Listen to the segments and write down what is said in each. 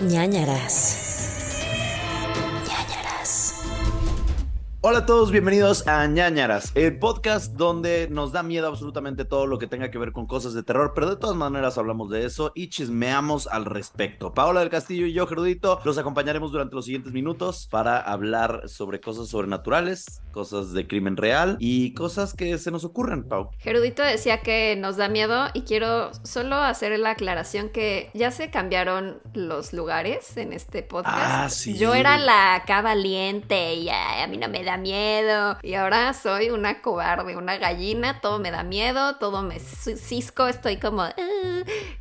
ñañaras. Hola a todos, bienvenidos a ñañaras, el podcast donde nos da miedo absolutamente todo lo que tenga que ver con cosas de terror, pero de todas maneras hablamos de eso y chismeamos al respecto. Paola del Castillo y yo, Gerudito, los acompañaremos durante los siguientes minutos para hablar sobre cosas sobrenaturales, cosas de crimen real y cosas que se nos ocurren, Pau. Gerudito decía que nos da miedo y quiero solo hacer la aclaración que ya se cambiaron los lugares en este podcast. Ah, sí. Yo era la acá valiente y a mí no me da miedo y ahora soy una cobarde, una gallina, todo me da miedo, todo me cisco, estoy como... "Ah",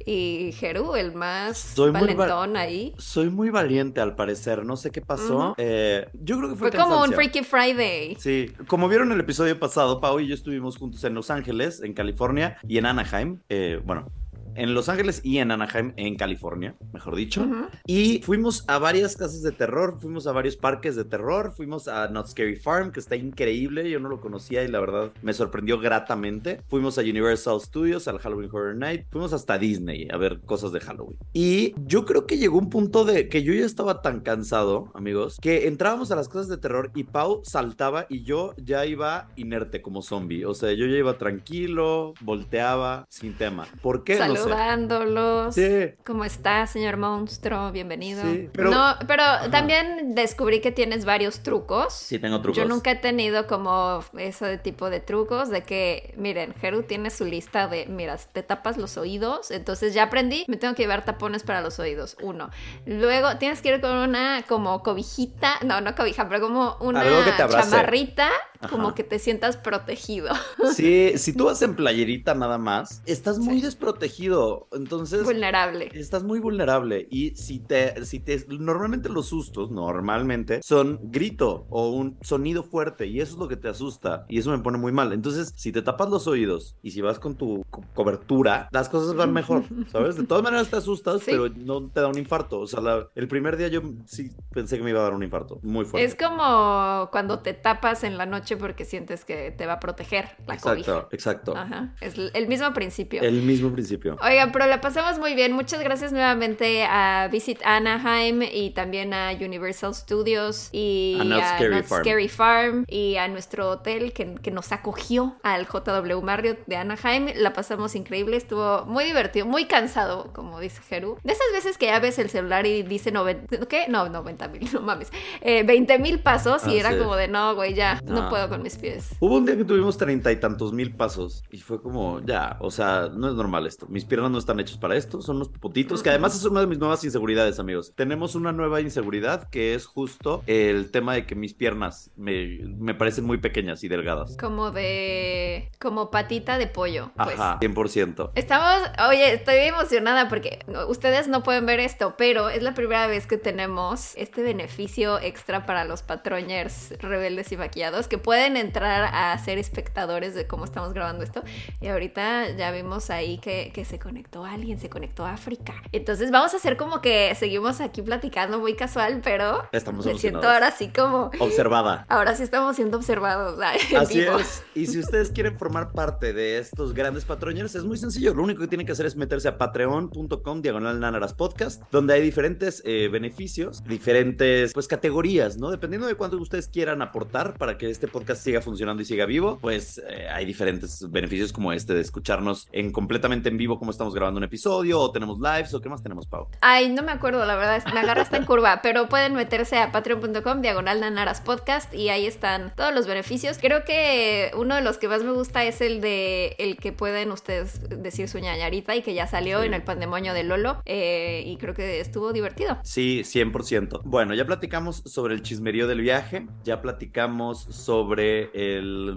y Geru, el más Soy muy valentón ahí. Soy muy valiente al parecer, no sé qué pasó. Eh, yo creo que fue Fue como un. Freaky Friday. Sí, como vieron el episodio pasado, Pau y yo estuvimos juntos en Los Ángeles, en California, y en Anaheim. eh, bueno, en Los Ángeles y en Anaheim, en California, mejor dicho. Ujú. Y fuimos a varias casas de terror, fuimos a varios parques de terror, fuimos a Not Scary Farm, que está increíble, yo no lo conocía y la verdad me sorprendió gratamente. Fuimos a Universal Studios, al Halloween Horror Night, fuimos hasta Disney a ver cosas de Halloween. Y yo creo que llegó un punto de que yo ya estaba tan cansado, amigos, que entrábamos a las casas de terror y Pau saltaba y yo ya iba inerte como zombie. O sea, yo ya iba tranquilo, volteaba, sin tema. ¿Por qué? No sé. Saludándolos. Sí. ¿Cómo está, señor monstruo? Bienvenido. Sí, pero- No, pero también descubrí que tienes varios trucos. Sí, tengo trucos. Yo nunca he tenido como ese tipo de trucos de que, miren, Heru tiene su lista de, mira, te tapas los oídos, entonces ya aprendí, me tengo que llevar tapones para los oídos, uno. Luego tienes que ir con una como cobijita, no, no cobija, pero como una chamarrita, Ajá. como que te sientas protegido. Sí, si tú vas en playerita nada más, estás muy desprotegido. Entonces, Vulnerable. estás muy vulnerable. Y si te, si te, normalmente los sustos, normalmente, son grito o un sonido fuerte. Y eso es lo que te asusta. Y eso me pone muy mal. Entonces, si te tapas los oídos y si vas con tu co- cobertura, las cosas van mejor, ¿sabes? De todas maneras te asustas, Sí. pero no te da un infarto. O sea, la- el primer día yo sí pensé que me iba a dar un infarto. Muy fuerte. Es como cuando te tapas en la noche porque sientes que te va a proteger la cobija. Exacto, exacto. Ajá. Es el mismo principio. El mismo principio. Oigan, pero la pasamos muy bien. Muchas gracias nuevamente a Visit Anaheim y también a Universal Studios y A Not Scary Not Farm. Scary Farm y a nuestro hotel que, que nos acogió al JW Marriott de Anaheim. La pasamos increíble, estuvo muy divertido, muy cansado, como dice Jeru. De esas veces que ya ves el celular y dice 90, ¿qué? No, 90 mil, no mames. Eh, 20 mil pasos y Ah, era sí. como de no, güey, ya, no No. puedo con mis pies. Hubo un día que tuvimos treinta y tantos mil pasos y fue como, ya, o sea, no es normal esto. Mis piernas no están hechas para esto, son unos popotitos, que además es una de mis nuevas inseguridades, amigos. Tenemos una nueva inseguridad que es justo el tema de que mis piernas me, me parecen muy pequeñas y delgadas. Como de. como patita de pollo. Pues. Ajá, 100%. Estamos, oye, estoy emocionada porque ustedes no pueden ver esto, pero es la primera vez que tenemos este beneficio extra para los patroñers rebeldes y maquillados que pueden entrar a ser espectadores de cómo estamos grabando esto. Y ahorita ya vimos ahí que, que se conectó alguien, se conectó a África. Entonces vamos a hacer como que seguimos aquí platicando muy casual, pero Estamos me siento ahora sí como... Observada. Ahora sí estamos siendo observados. Así vivo. es. Y si ustedes quieren formar parte de estos grandes patroñeros, es muy sencillo. Lo único que tienen que hacer es meterse a patreon.com diagonal Nanaras podcast, donde hay diferentes eh, beneficios, diferentes pues categorías, ¿no? Dependiendo de cuánto ustedes quieran aportar para que este podcast siga funcionando y siga vivo, pues eh, hay diferentes beneficios como este de escucharnos en completamente en vivo como estamos grabando un episodio, o tenemos lives, o qué más tenemos, Pau. Ay, no me acuerdo, la verdad, me agarra hasta en curva, pero pueden meterse a patreon.com, diagonal nanaras podcast, y ahí están todos los beneficios. Creo que uno de los que más me gusta es el de el que pueden ustedes decir su ñañarita y que ya salió Sí. en el pandemonio de Lolo, eh, y creo que estuvo divertido. Sí, 100%. Bueno, ya platicamos sobre el chismerío del viaje, ya platicamos sobre el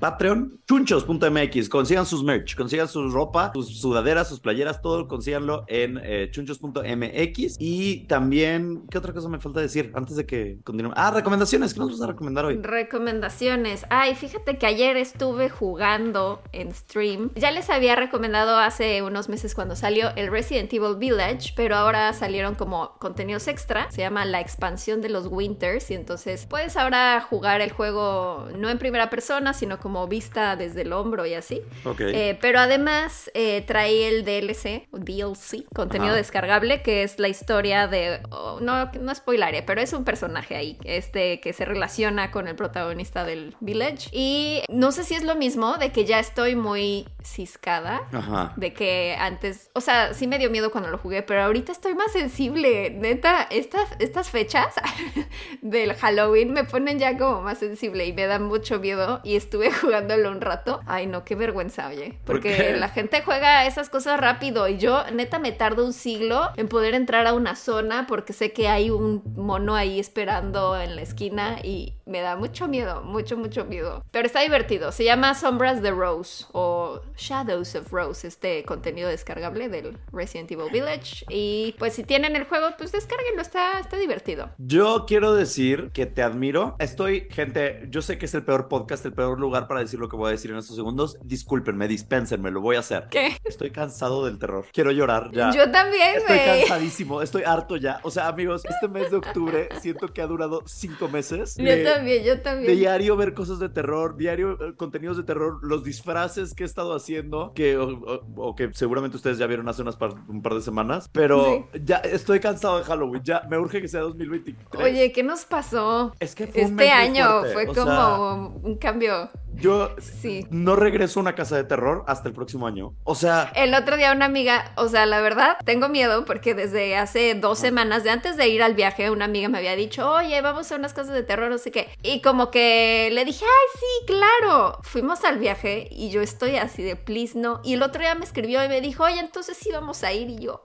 Patreon, chunchos.mx, consigan sus merch, consigan su ropa, sus sudaderas, sus playeras, todo consíganlo en eh, chunchos.mx y también, ¿qué otra cosa me falta decir antes de que continuemos? Ah, recomendaciones, ¿qué nos vas a recomendar hoy? Recomendaciones. Ay, fíjate que ayer estuve jugando en stream. Ya les había recomendado hace unos meses cuando salió el Resident Evil Village, pero ahora salieron como contenidos extra. Se llama la expansión de los Winters y entonces puedes ahora jugar el juego no en primera persona, sino como vista desde el hombro y así. Ok. Eh, pero además además eh, trae el DLC, o DLC, contenido Ajá. descargable, que es la historia de. oh, no, no spoilaré, pero es un personaje ahí, este que se relaciona con el protagonista del Village. Y no sé si es lo mismo, de que ya estoy muy ciscada. Ajá. De que antes, o sea, sí me dio miedo cuando lo jugué, pero ahorita estoy más sensible. Neta, estas, estas fechas del Halloween me ponen ya como más sensible y me da mucho miedo. Y estuve jugándolo un rato. Ay, no, qué vergüenza, oye. ¿Por Porque la gente juega esas cosas rápido y yo, neta, me tardo un siglo en poder entrar a una zona porque sé que hay un mono ahí esperando en la esquina y me da mucho miedo, mucho, mucho miedo. Pero está divertido. Se llama Sombras de Rose o Shadows of Rose, este contenido descargable del Resident Evil Village. Y pues si tienen el juego, pues descárguenlo, está, está divertido. Yo quiero decir que te admiro. Estoy, gente, yo sé que es el peor podcast, el peor lugar para decir lo que voy a decir en estos segundos. Discúlpenme, dispénsenme, lo voy a hacer. ¿Qué? Estoy cansado del terror. Quiero llorar ya. Yo también, Estoy cansadísimo, estoy harto ya. O sea, amigos, este mes de octubre siento que ha durado cinco meses. Yo de- también, yo de también. diario ver cosas de terror, diario eh, contenidos de terror, los disfraces que he estado haciendo, que, o, o- o que seguramente ustedes ya vieron hace unas par- un par de semanas, pero ya estoy cansado de Halloween, ya me urge que sea 2023. Oye, ¿qué nos pasó? es que fue Este año fuerte, fue o como sea, un cambio. yo Sí. no regreso a una casa de terror hasta el próximo año. O sea, El otro día una amiga, o sea, la verdad, tengo miedo porque desde hace dos semanas, de antes de ir al viaje, una amiga me había dicho, oye, vamos a unas casas de terror, no sé qué. Y como que le dije, ay, sí, claro. Fuimos al viaje y yo estoy así de, please, no. Y el otro día me escribió y me dijo, oye, entonces sí vamos a ir. Y yo,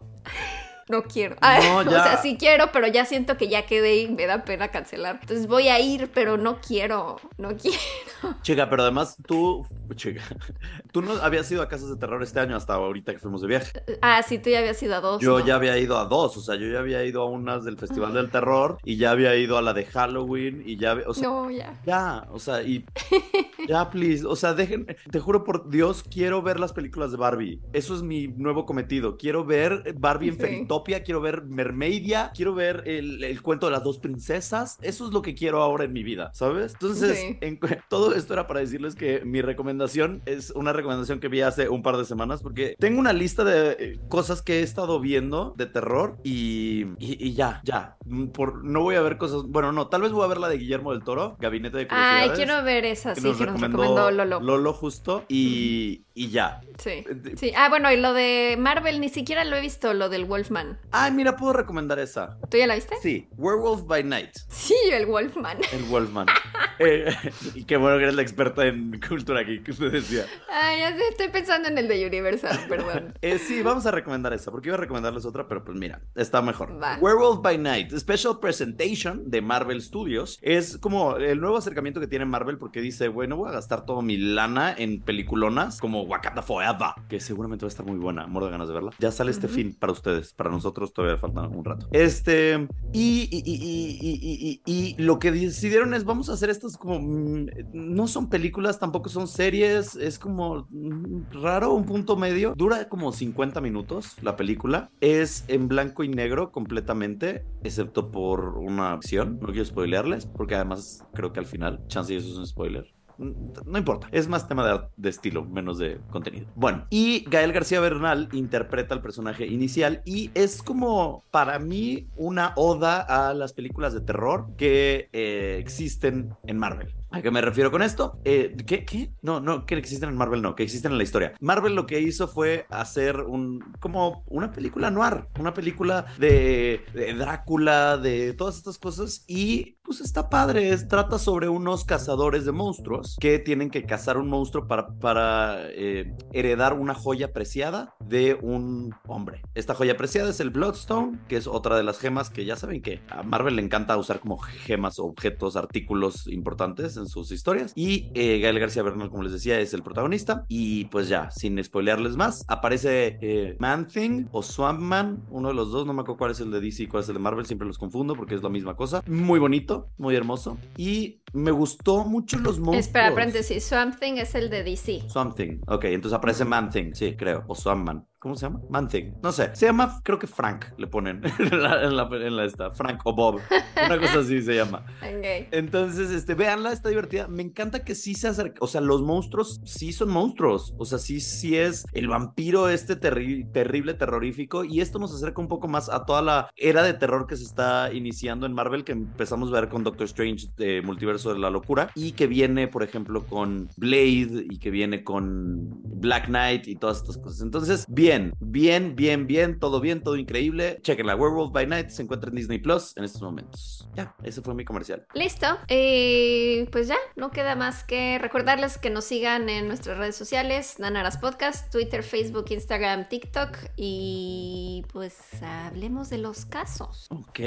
no quiero. No, o sea, sí quiero, pero ya siento que ya quedé y me da pena cancelar. Entonces voy a ir, pero no quiero, no quiero. chica, pero además tú, chica, tú no habías ido a casas de terror este año hasta ahorita que fuimos de viaje. Ah, sí, tú ya habías ido a dos. Yo ¿no? ya había ido a dos, o sea, yo ya había ido a unas del Festival del Terror y ya había ido a la de Halloween y ya, había- o sea, No, ya. ya, o sea, y ya, please, o sea, dejen, te juro por Dios, quiero ver las películas de Barbie. Eso es mi nuevo cometido. Quiero ver Barbie en Quiero ver Mermaidia, quiero ver el, el cuento de las dos princesas. Eso es lo que quiero ahora en mi vida, ¿sabes? Entonces, Sí. en cu- todo esto era para decirles que mi recomendación es una recomendación que vi hace un par de semanas porque tengo una lista de eh, cosas que he estado viendo de terror y, y, y ya, ya. Mm, Por, no voy a ver cosas, bueno, no, tal vez voy a ver la de Guillermo del Toro, Gabinete de Ay, Curiosidades. quiero ver esa, que sí, nos que nos recomendó recomendó Lolo. justo y, y ya. Sí. Eh, Sí. Ah, bueno, y lo de Marvel ni siquiera lo he visto, lo del Wolfman. Ay, mira, puedo recomendar esa. ¿Tú ya la viste? Sí, Werewolf by Night. Sí, el Wolfman. El Wolfman. Eh, y qué bueno que eres la experta en cultura geek, que usted decía. Ay, ya sé, estoy pensando en el de Universal, perdón. Eh, sí, vamos a recomendar esa, porque iba a recomendarles otra, pero pues mira, está mejor. Va. Werewolf by Night, Special Presentation de Marvel Studios. Es como el nuevo acercamiento que tiene Marvel porque dice, bueno, voy a gastar toda mi lana en peliculonas como Wakanda Forever, que seguramente va a estar muy buena, muero de ganas de verla. Ya sale este Ujú. fin para ustedes, para nosotros todavía falta un rato. Este, y, y, y, y, y, y- y lo que decidieron es, vamos a hacer estas como, mm, no son películas, tampoco son series, es como mm, raro, un punto medio. Dura como 50 minutos la película. Es en blanco y negro completamente, excepto por una acción. No quiero spoilearles, porque además creo que al final, chance y eso es un spoiler. No importa, es más tema de, de estilo, menos de contenido. Bueno, y Gael García Bernal interpreta al personaje inicial y es como para mí una oda a las películas de terror que eh, existen en Marvel. ¿A qué me refiero con esto? Eh, ¿qué, ¿Qué? No, no, que existen en Marvel, no, que existen en la historia. Marvel lo que hizo fue hacer un, como una película noir, una película de, Drácula, de todas estas cosas y pues está padre, trata sobre unos cazadores de monstruos que tienen que cazar un monstruo para, para eh, heredar una joya preciada de un hombre. Esta joya preciada es el Bloodstone, que es otra de las gemas que ya saben que a Marvel le encanta usar como gemas, objetos, artículos importantes en sus historias. Y eh, Gael García Bernal, como les decía, es el protagonista. Y pues ya, sin spoilearles más, aparece eh, Man Thing o Swamp Man, uno de los dos, no me acuerdo cuál es el de DC y cuál es el de Marvel, siempre los confundo porque es la misma cosa. Muy bonito, muy hermoso. Y me gustó mucho los monstruos. Espera, paréntesis. Swamp Thing es el de DC. Something. Ok, entonces aparece Man Thing, sí, creo. O Swampman. ¿Cómo se llama? Man Thing. No sé. Se llama, creo que Frank le ponen en la, en la, en la esta. Frank o Bob. Una cosa así se llama. Entonces, este, véanla, está divertida. Me encanta que sí se acerca. O sea, los monstruos sí son monstruos. O sea, sí, sí es el vampiro este terri- terrible, terrorífico. Y esto nos acerca un poco más a toda la era de terror que se está iniciando en Marvel, que empezamos a ver con Doctor Strange de Multiverso de la Locura. Y que viene, por ejemplo, con Blade y que viene con Black Knight y todas estas cosas. Entonces, bien, bien, bien, bien, todo bien, todo increíble. Chequen la Werewolf by Night, se encuentra en Disney Plus en estos momentos. Ya, ese fue mi comercial. Listo. Eh, pues ya, no queda más que recordarles que nos sigan en nuestras redes sociales, Nanaras Podcast, Twitter, Facebook, Instagram, TikTok y pues hablemos de los casos. Ok,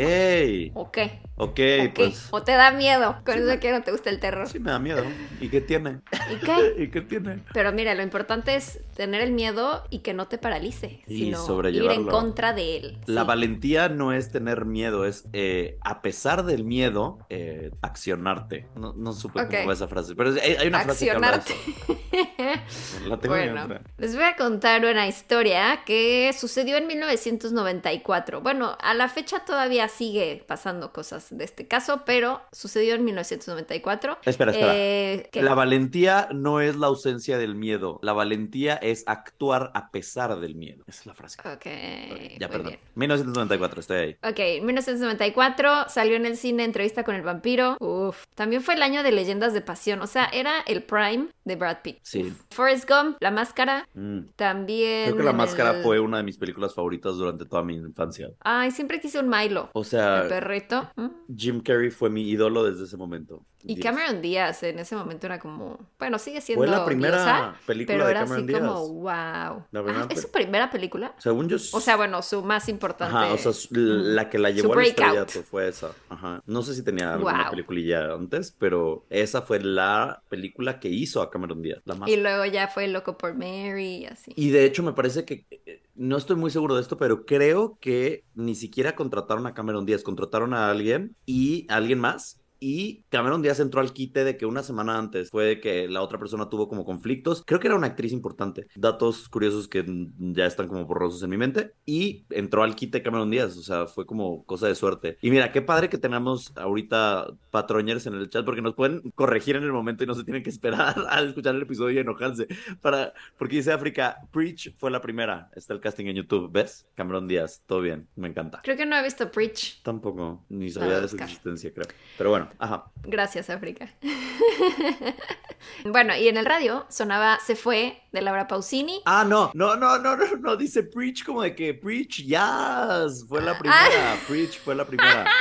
ok, ¿O qué? pues. ¿O te da miedo? Con eso que no te gusta el terror. Sí, me da miedo. ¿Y qué tiene? ¿Y qué? ¿Y qué tiene? Pero mira, lo importante es tener el miedo y que no te paralice, Y sino ir en sobrellevarlo. contra de él. La Sí. valentía no es tener miedo, es eh, a pesar del miedo, eh, accionarte. No, no supe Ok. cómo va esa frase, pero hay, hay una frase que habla de Accionarte. eso. La tengo Bueno, bien. les voy a contar una historia que sucedió en 1994. Bueno, a la fecha todavía sigue pasando cosas de este caso, pero sucedió en 1994. Espera, espera. Eh. La valentía no es la ausencia del miedo. La valentía es actuar a pesar del miedo. Esa es la frase. Ok, Ok, muy ya, perdón. bien. 1994, estoy ahí. Ok, en 1994 salió en el cine Entrevista con el vampiro. Uf. También fue el año de Leyendas de Pasión. O sea, era el prime de Brad Pitt. Sí. Forrest Gump, La Máscara. Mm. También. Creo que La Máscara el- fue una de mis películas favoritas durante toda mi infancia. Ay, siempre quise un Milo. O El sea, perrito. ¿Mm? Jim Carrey fue mi ídolo desde ese momento. Y Dios. Cameron Díaz en ese momento era como. Bueno, sigue siendo. Fue la primera diosa, película pero de era así Cameron Díaz. como, wow. La primera Ah, ¿Es su primera película? Según yo. O sea, bueno, su más importante. Ajá, o sea, su- la que la llevó al estrellato fue esa. Ajá. No sé si tenía alguna Wow. peliculilla antes, pero esa fue la película que hizo a Cameron Díaz, la más. Y luego ya fue Loco por Mary y así. Y de hecho me parece que, eh, no estoy muy seguro de esto, pero creo que ni siquiera contrataron a Cameron Díaz, contrataron a alguien y a alguien más. Y Cameron Díaz entró al quite de que una semana antes fue de que la otra persona tuvo como conflictos. Creo que era una actriz importante. Datos curiosos que ya están como borrosos en mi mente. Y entró al quite Cameron Díaz. O sea, fue como cosa de suerte. Y mira, qué padre que tenemos ahorita patroñers en el chat porque nos pueden corregir en el momento y no se tienen que esperar a escuchar el episodio y enojarse. Para, porque dice África, Preach fue la primera. Está el casting en YouTube. ¿Ves? Cameron Díaz. Todo bien. Me encanta. Creo que no he visto Preach. Tampoco, ni sabía de su existencia, creo. Pero bueno, ajá. Gracias, África. bueno, y en el radio sonaba Se fue de Laura Pausini. Ah, no, no, no, no, no, no, dice Preach como de que Preach, yes, fue la primera, Preach fue la primera.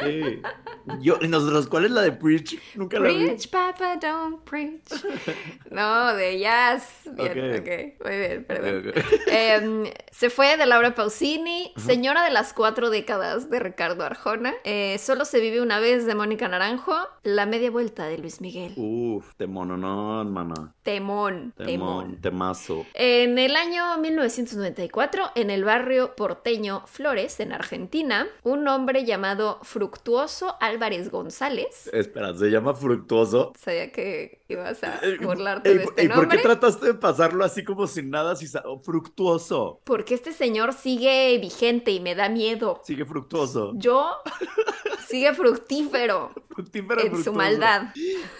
Sí. Yo, y nosotros, ¿cuál es la de Preach? Nunca la vi. Preach, Papa, don't preach. No, de jazz. Bien, Ok. ok. Muy bien, perdón. Ok, ok. Em, se fue de Laura Pausini, Señora de las cuatro décadas de Ricardo Arjona, eh, Solo se vive una vez de Mónica Naranjo, La media vuelta de Luis Miguel. Uf, temononón, mana. Temón, temón. Temón, temazo. En el año 1994, en el barrio porteño Flores, en Argentina, un hombre llamado Fructuoso Álvarez González. Espera, ¿se llama Fructuoso? Sabía que ibas a Eh, burlarte de este ey, ¿Por qué trataste de pasarlo así como sin nada? Si fructuoso. Porque este señor sigue vigente y me da miedo. Sigue fructuoso. Yo sigue fructífero Fructífero, en su fructuoso. maldad.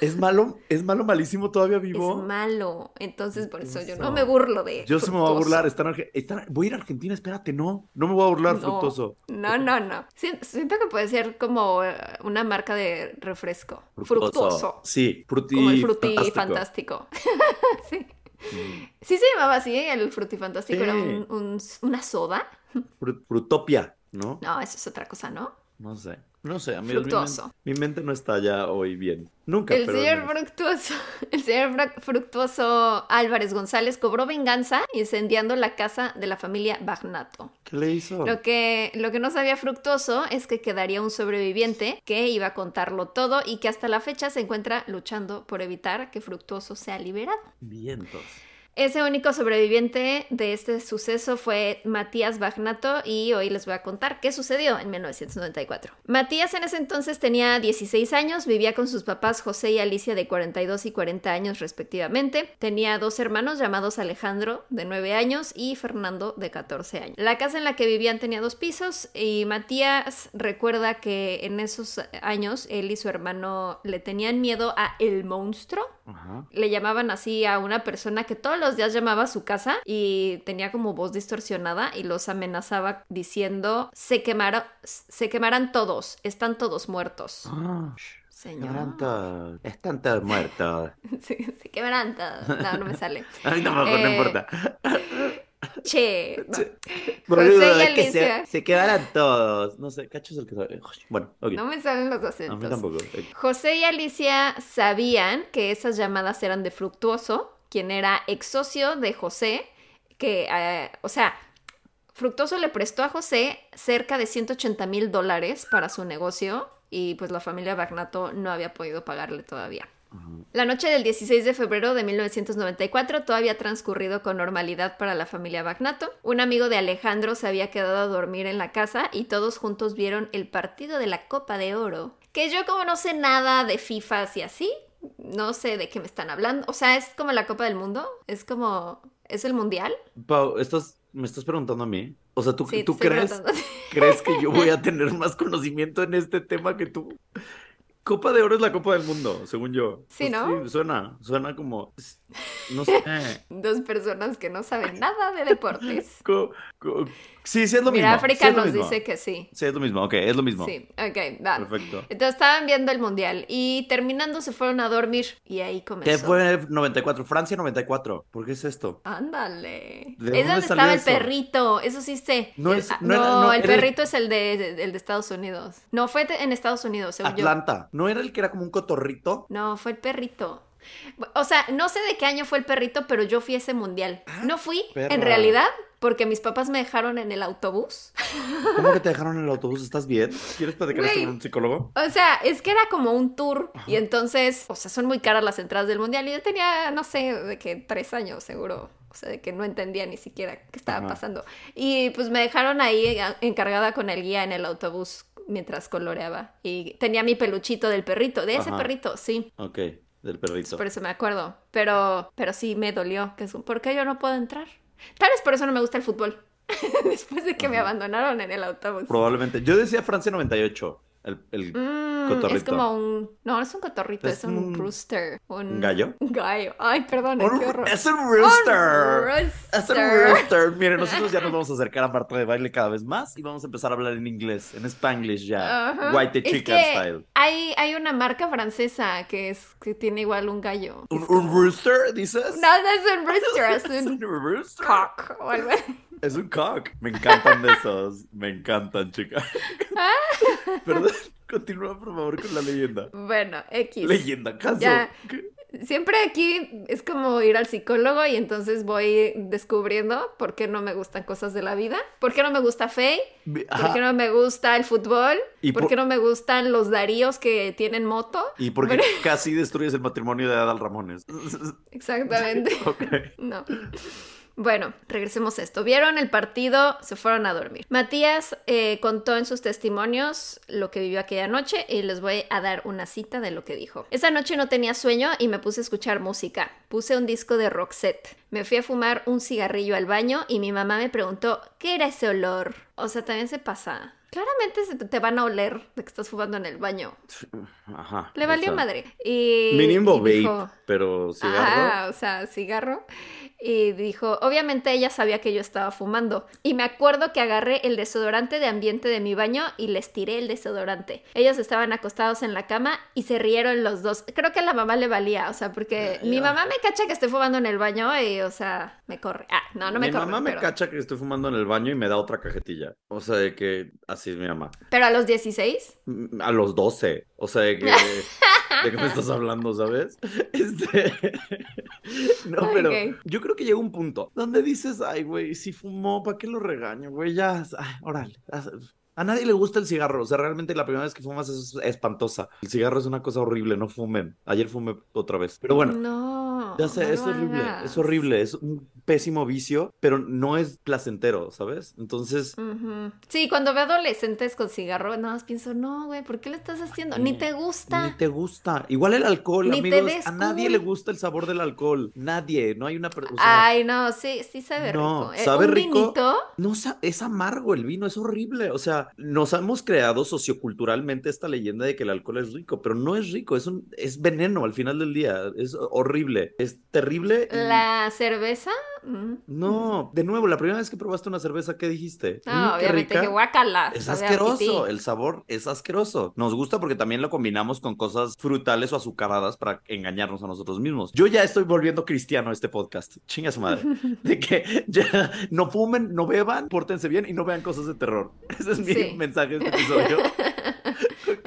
Es malo, es malo, malísimo, todavía vivo. Es malo. Entonces, por eso yo no Fructuoso. me burlo de. Yo sí me voy a Fructuoso. burlar. Están Voy a ir a Argentina, espérate, no. No me voy a burlar, No. fructuoso. No, no, no. Sien- Siento que puede ser como eh, una marca de refresco. Fructuoso. Fructuoso. Sí, fruti Fruti fantástico. sí. Mm. Sí se llamaba así, el fruti fantástico. Era un- un- una soda. Fru- Frutopia, ¿no? No, eso es otra cosa, ¿no? No sé. No sé, a mí Fructuoso. mi mente no está ya hoy bien. Nunca, El pero señor. Fructuoso, el señor Fructuoso Álvarez González cobró venganza incendiando la casa de la familia Bagnato. ¿Qué le hizo? Lo que, lo que no sabía Fructuoso es que quedaría un sobreviviente que iba a contarlo todo y que hasta la fecha se encuentra luchando por evitar que Fructuoso sea liberado. Vientos. Ese único sobreviviente de este suceso fue Matías Bagnato y hoy les voy a contar qué sucedió en 1994. Matías en ese entonces tenía 16 años, vivía con sus papás José y Alicia de 42 y 40 años respectivamente. Tenía dos hermanos llamados Alejandro de 9 años y Fernando de 14 años. La casa en la que vivían tenía dos pisos y Matías recuerda que en esos años él y su hermano le tenían miedo a el monstruo. Le llamaban así a una persona que todos los días llamaba a su casa y tenía como voz distorsionada y los amenazaba diciendo se quemaron, se quemarán todos, están todos muertos. Ah, Señor. quemarán todos. Están todos muertos. se, se quemarán todos. No, no me sale. A mí tampoco, no Eh, importa. Che. no. Boludo, José y que Alicia. se, se quedarán todos. No sé, Cacho es el que sabe. Bueno, ok. No me salen los a acentos. mí tampoco. José y Alicia sabían que esas llamadas eran de Fructuoso, quien era ex socio de José, que, eh, o sea, Fructuoso le prestó a José cerca de 180 mil dólares para su negocio y pues la familia Bagnato no había podido pagarle todavía. La noche del 16 de febrero de 1994 todo había transcurrido con normalidad para la familia Bagnato. Un amigo de Alejandro se había quedado a dormir en la casa y todos juntos vieron el partido de la Copa de Oro. Que yo como no sé nada de FIFAs y así, no sé de qué me están hablando. O sea, es como la Copa del Mundo, es como... ¿Es el Mundial? Pau, ¿estás, ¿me estás preguntando a mí? O sea, ¿tú, Sí, ¿tú crees, preguntando. crees que yo voy a tener más conocimiento en este tema que tú? Copa de Oro es la Copa del Mundo, según yo. Sí, ¿no? Sí, suena, suena como, no sé. Dos personas que no saben nada de deportes. co- sí, sí es lo Mira, mismo. África nos mismo. dice que sí. Sí, es lo mismo, ok, es lo mismo. Sí, ok, va. Perfecto. Entonces estaban viendo el mundial y terminando se fueron a dormir y ahí comenzó. ¿Qué fue 94? Francia 94. ¿Por qué es esto? Ándale. ¿De es donde estaba el perrito, eso sí sé. No es- Ah, no era- no, el era el- perrito es el de, el de Estados Unidos. No, fue en Estados Unidos, según yo. ¿No era el que era como un cotorrito? No, fue el perrito. O sea, no sé de qué año fue el perrito, pero yo fui a ese mundial. Ah, no fui, perra. en realidad, porque mis papás me dejaron en el autobús. ¿Cómo que te dejaron en el autobús? ¿Estás bien? ¿Quieres platicar con un psicólogo? O sea, es que era como un tour y entonces, o sea, son muy caras las entradas del mundial y yo tenía, no sé, de que tres años seguro. O sea, de que no entendía ni siquiera qué estaba Ajá. pasando. Y pues me dejaron ahí encargada con el guía en el autobús mientras coloreaba. Y tenía mi peluchito del perrito, de ese Ajá. perrito, sí. Ok, del perrito. Por eso me acuerdo. Pero, pero sí me dolió. Que es un, ¿Por qué yo no puedo entrar? Tal vez por eso no me gusta el fútbol. Después de que me abandonaron en el autobús. Probablemente. Yo decía Francia 98. El, el- Mm, es Cotorrito. como un. No, es un cotorrito, es, Es un, un- rooster. Un, ¿Un gallo? Un gallo. Ay, perdón, Un- qué horror. es un Un rooster. Es un rooster. Miren, nosotros ya nos vamos a acercar a Marta de baile cada vez más y vamos a empezar a hablar en inglés, en Spanglish ya. Ajá. White Es chicken que style. Hay, hay una marca francesa que es que tiene igual un gallo. ¿Un, Es un como- rooster, dices? No, no es un rooster, es ¿Es un un rooster? cock o algo así. Es un cock. Me encantan de esos. Me encantan, chica. Perdón. Continúa, por favor, con la leyenda. Bueno, X. Leyenda, caso. Ya. Siempre aquí es como ir al psicólogo y entonces voy descubriendo por qué no me gustan cosas de la vida, por qué no me gusta Faye, por qué no me gusta el fútbol, Y por por- qué no me gustan los Daríos que tienen moto. Y porque casi destruyes el matrimonio de Adal Ramones. exactamente. ok. No. Bueno, regresemos a esto. Vieron el partido, se fueron a dormir. Matías eh, contó en sus testimonios lo que vivió aquella noche y les voy a dar una cita de lo que dijo. Esa noche no tenía sueño y me puse a escuchar música. Puse un disco de Roxette. Me fui a fumar un cigarrillo al baño y mi mamá me preguntó, ¿qué era ese olor? O sea, también se pasa. Claramente te- van a oler de que estás fumando en el baño. Ajá. Le o valió sea, madre. Y, Mínimo y vape, dijo, pero cigarro. Ah, o sea, cigarro. Y dijo, obviamente ella sabía que yo estaba fumando. Y me acuerdo que agarré el desodorante de ambiente de mi baño y les tiré el desodorante. Ellos estaban acostados en la cama y se rieron los dos. Creo que a la mamá le valía, o sea, porque mi mamá me cacha que estoy fumando en el baño y, o sea, me corre. Ah, no, no me mi corre. mamá me pero... cacha que estoy fumando en el baño y me da otra cajetilla. O sea, de que así es mi mamá. Pero a los 16. Mm, A los 12. O sea, de que, de que me estás hablando, ¿sabes? Este... No, pero yo creo que llega un punto donde dices, ay, güey, si fumó, ¿para qué lo regaño, güey? Ya, ay, órale. A nadie le gusta el cigarro. O sea, realmente la primera vez que fumas es espantosa. El cigarro es una cosa horrible, no fumen. Ayer fumé otra vez. Pero bueno, No. Ya sé, no es horrible, es horrible, es un pésimo vicio, pero no es placentero, ¿sabes? Entonces. Sí, cuando veo adolescentes con cigarro, nada más pienso, no, güey, ¿por qué lo estás haciendo? Ni te gusta. Ni te gusta. Igual el alcohol, Ni te amigos. ves A nadie cool. le gusta el sabor del alcohol. Nadie. No hay una. per- o sea, Ay, no, sí, sí sabe No, rico. Eh, sabe un rico. vinito, No, es amargo el vino, es horrible. O sea, nos hemos creado socioculturalmente esta leyenda de que el alcohol es rico, pero no es rico, es un, es veneno al final del día. Es horrible, es terrible. y- la cerveza. Mm, No, de nuevo, la primera vez que probaste una cerveza, ¿qué dijiste? No, "Mm, qué obviamente rica". que guacala. Es asqueroso, el sabor es asqueroso. Nos gusta porque también lo combinamos con cosas frutales o azucaradas para engañarnos a nosotros mismos. Yo ya estoy volviendo cristiano a este podcast. Chinga su madre. De que ya no fumen, no beban, pórtense bien y no vean cosas de terror. Ese es mi Sí. mensaje de este episodio.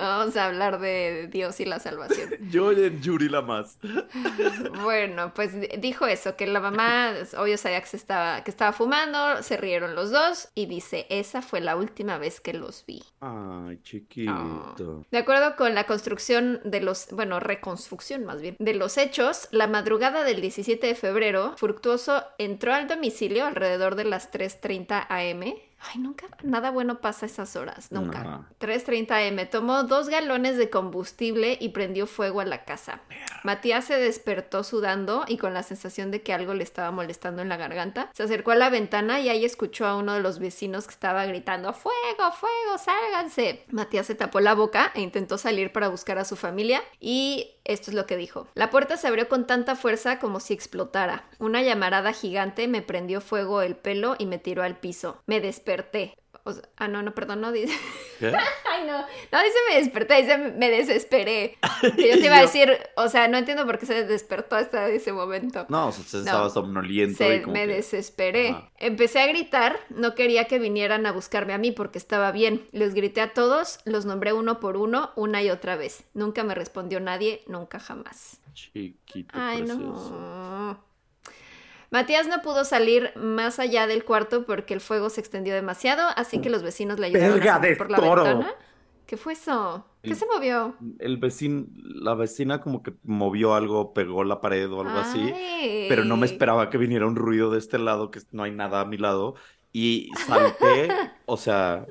Vamos a hablar de Dios y la salvación. Yo en Yuri la más. Bueno, pues di- dijo eso, que la mamá, obvio sabía que, se estaba, que estaba fumando, se rieron los dos y dice, esa fue la última vez que los vi. Ay, chiquito. De acuerdo con la construcción de los, bueno, reconstrucción más bien, de los hechos, la madrugada del 17 de febrero, Fructuoso entró al domicilio alrededor de las 3.30 am. Ay, nunca, nada bueno pasa esas horas, nunca. No. 3.30 am. Tomó dos galones de combustible y prendió fuego a la casa. Matías se despertó sudando y con la sensación de que algo le estaba molestando en la garganta. Se acercó a la ventana y ahí escuchó a uno de los vecinos que estaba gritando ¡Fuego, fuego, sálganse! Matías se tapó la boca e intentó salir para buscar a su familia y esto es lo que dijo. La puerta se abrió con tanta fuerza como si explotara. Una llamarada gigante me prendió fuego el pelo y me tiró al piso. Me desperté. O sea- ah, no, no, perdón, no dice. ¿Qué? Ay, no. No dice me desperté, dice me desesperé. Que yo te iba a decir, o sea, no entiendo por qué se despertó hasta ese momento. No, o sea, se No. estaba somnoliento y Se, como me que- desesperé. Empecé a gritar, no quería que vinieran a buscarme a mí porque estaba bien. Les grité a todos, los nombré uno por uno, una y otra vez. Nunca me respondió nadie, nunca jamás. Chiquito, Ay, precioso. no. Matías no pudo salir más allá del cuarto porque el fuego se extendió demasiado, así que los vecinos le ayudaron ¡Verga a salir de por la toro! ventana. ¿Qué fue eso? ¿Qué El- se movió? El vecino, la vecina como que movió algo, pegó la pared o algo así. Pero no me esperaba que viniera un ruido de este lado, que no hay nada a mi lado, y salté, o sea,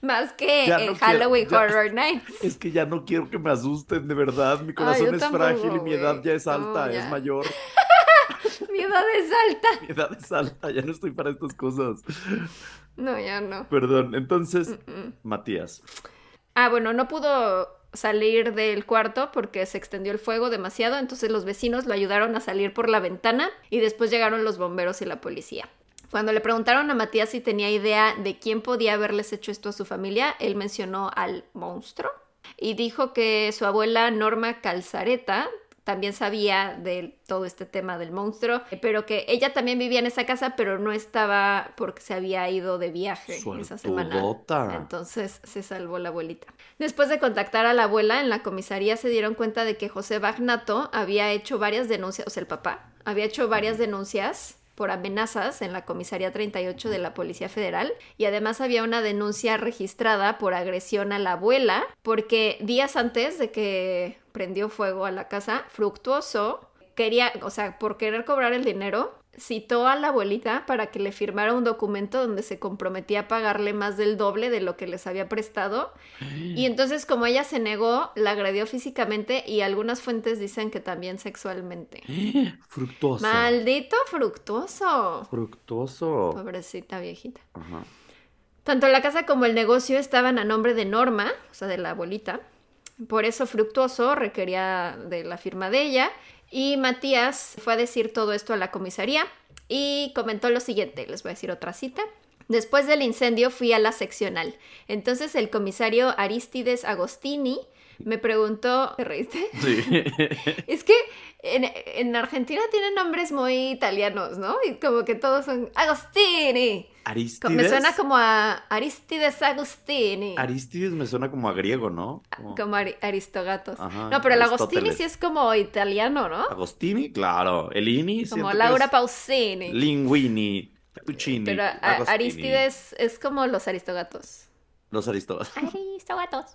Más que no quiero- Halloween ya- Horror Nights. es que ya no quiero que me asusten, de verdad, mi corazón es tampoco, frágil y mi edad ya es alta, No, es mayor, Mi edad es alta. mi edad es alta, ya no estoy para estas cosas. No, ya no. Perdón, entonces, Mm. Matías, Ah, bueno, no pudo salir del cuarto porque se extendió el fuego demasiado, entonces los vecinos lo ayudaron a salir por la ventana y después llegaron los bomberos y la policía. Cuando le preguntaron a Matías si tenía idea de quién podía haberles hecho esto a su familia, él mencionó al monstruo y dijo que su abuela Norma Calzareta también sabía de todo este tema del monstruo, pero que ella también vivía en esa casa, pero no estaba porque se había ido de viaje esa semana. Entonces se salvó la abuelita. Después de contactar a la abuela en la comisaría se dieron cuenta de que José Bagnato había hecho varias denuncias, o sea, el papá, había hecho varias denuncias por amenazas en la comisaría 38 de la Policía Federal. Y además había una denuncia registrada por agresión a la abuela porque días antes de que prendió fuego a la casa, Fructuoso quería, o sea, por querer cobrar el dinero, citó a la abuelita para que le firmara un documento donde se comprometía a pagarle más del doble de lo que les había prestado. Y entonces, como ella se negó, la agredió físicamente y algunas fuentes dicen que también sexualmente. fructuoso, Maldito fructuoso. fructuoso, Pobrecita viejita. Ajá. Tanto la casa como el negocio estaban a nombre de Norma, o sea, de la abuelita. Por eso Fructuoso requería de la firma de ella. Y Matías fue a decir todo esto a la comisaría y comentó lo siguiente. Les voy a decir otra cita. Después del incendio fui a la seccional. Entonces el comisario Aristides Agostini me preguntó... ¿Te reíste? Sí. Es que en, en Argentina tienen nombres muy italianos, ¿no? Y como que todos son Agostini. Aristides. Me suena como a Aristides Agostini. Aristides me suena como a griego, ¿no? Como- Como Ari- Aristogatos. Ajá, no, pero el Agostini sí es como italiano, ¿no? Agostini, claro. Elini, Como siento que Laura Pausini. Linguini, Fettuccini, pero a- Agostini. Aristides es como los Aristogatos. Los Aristógatos. Aristógatos.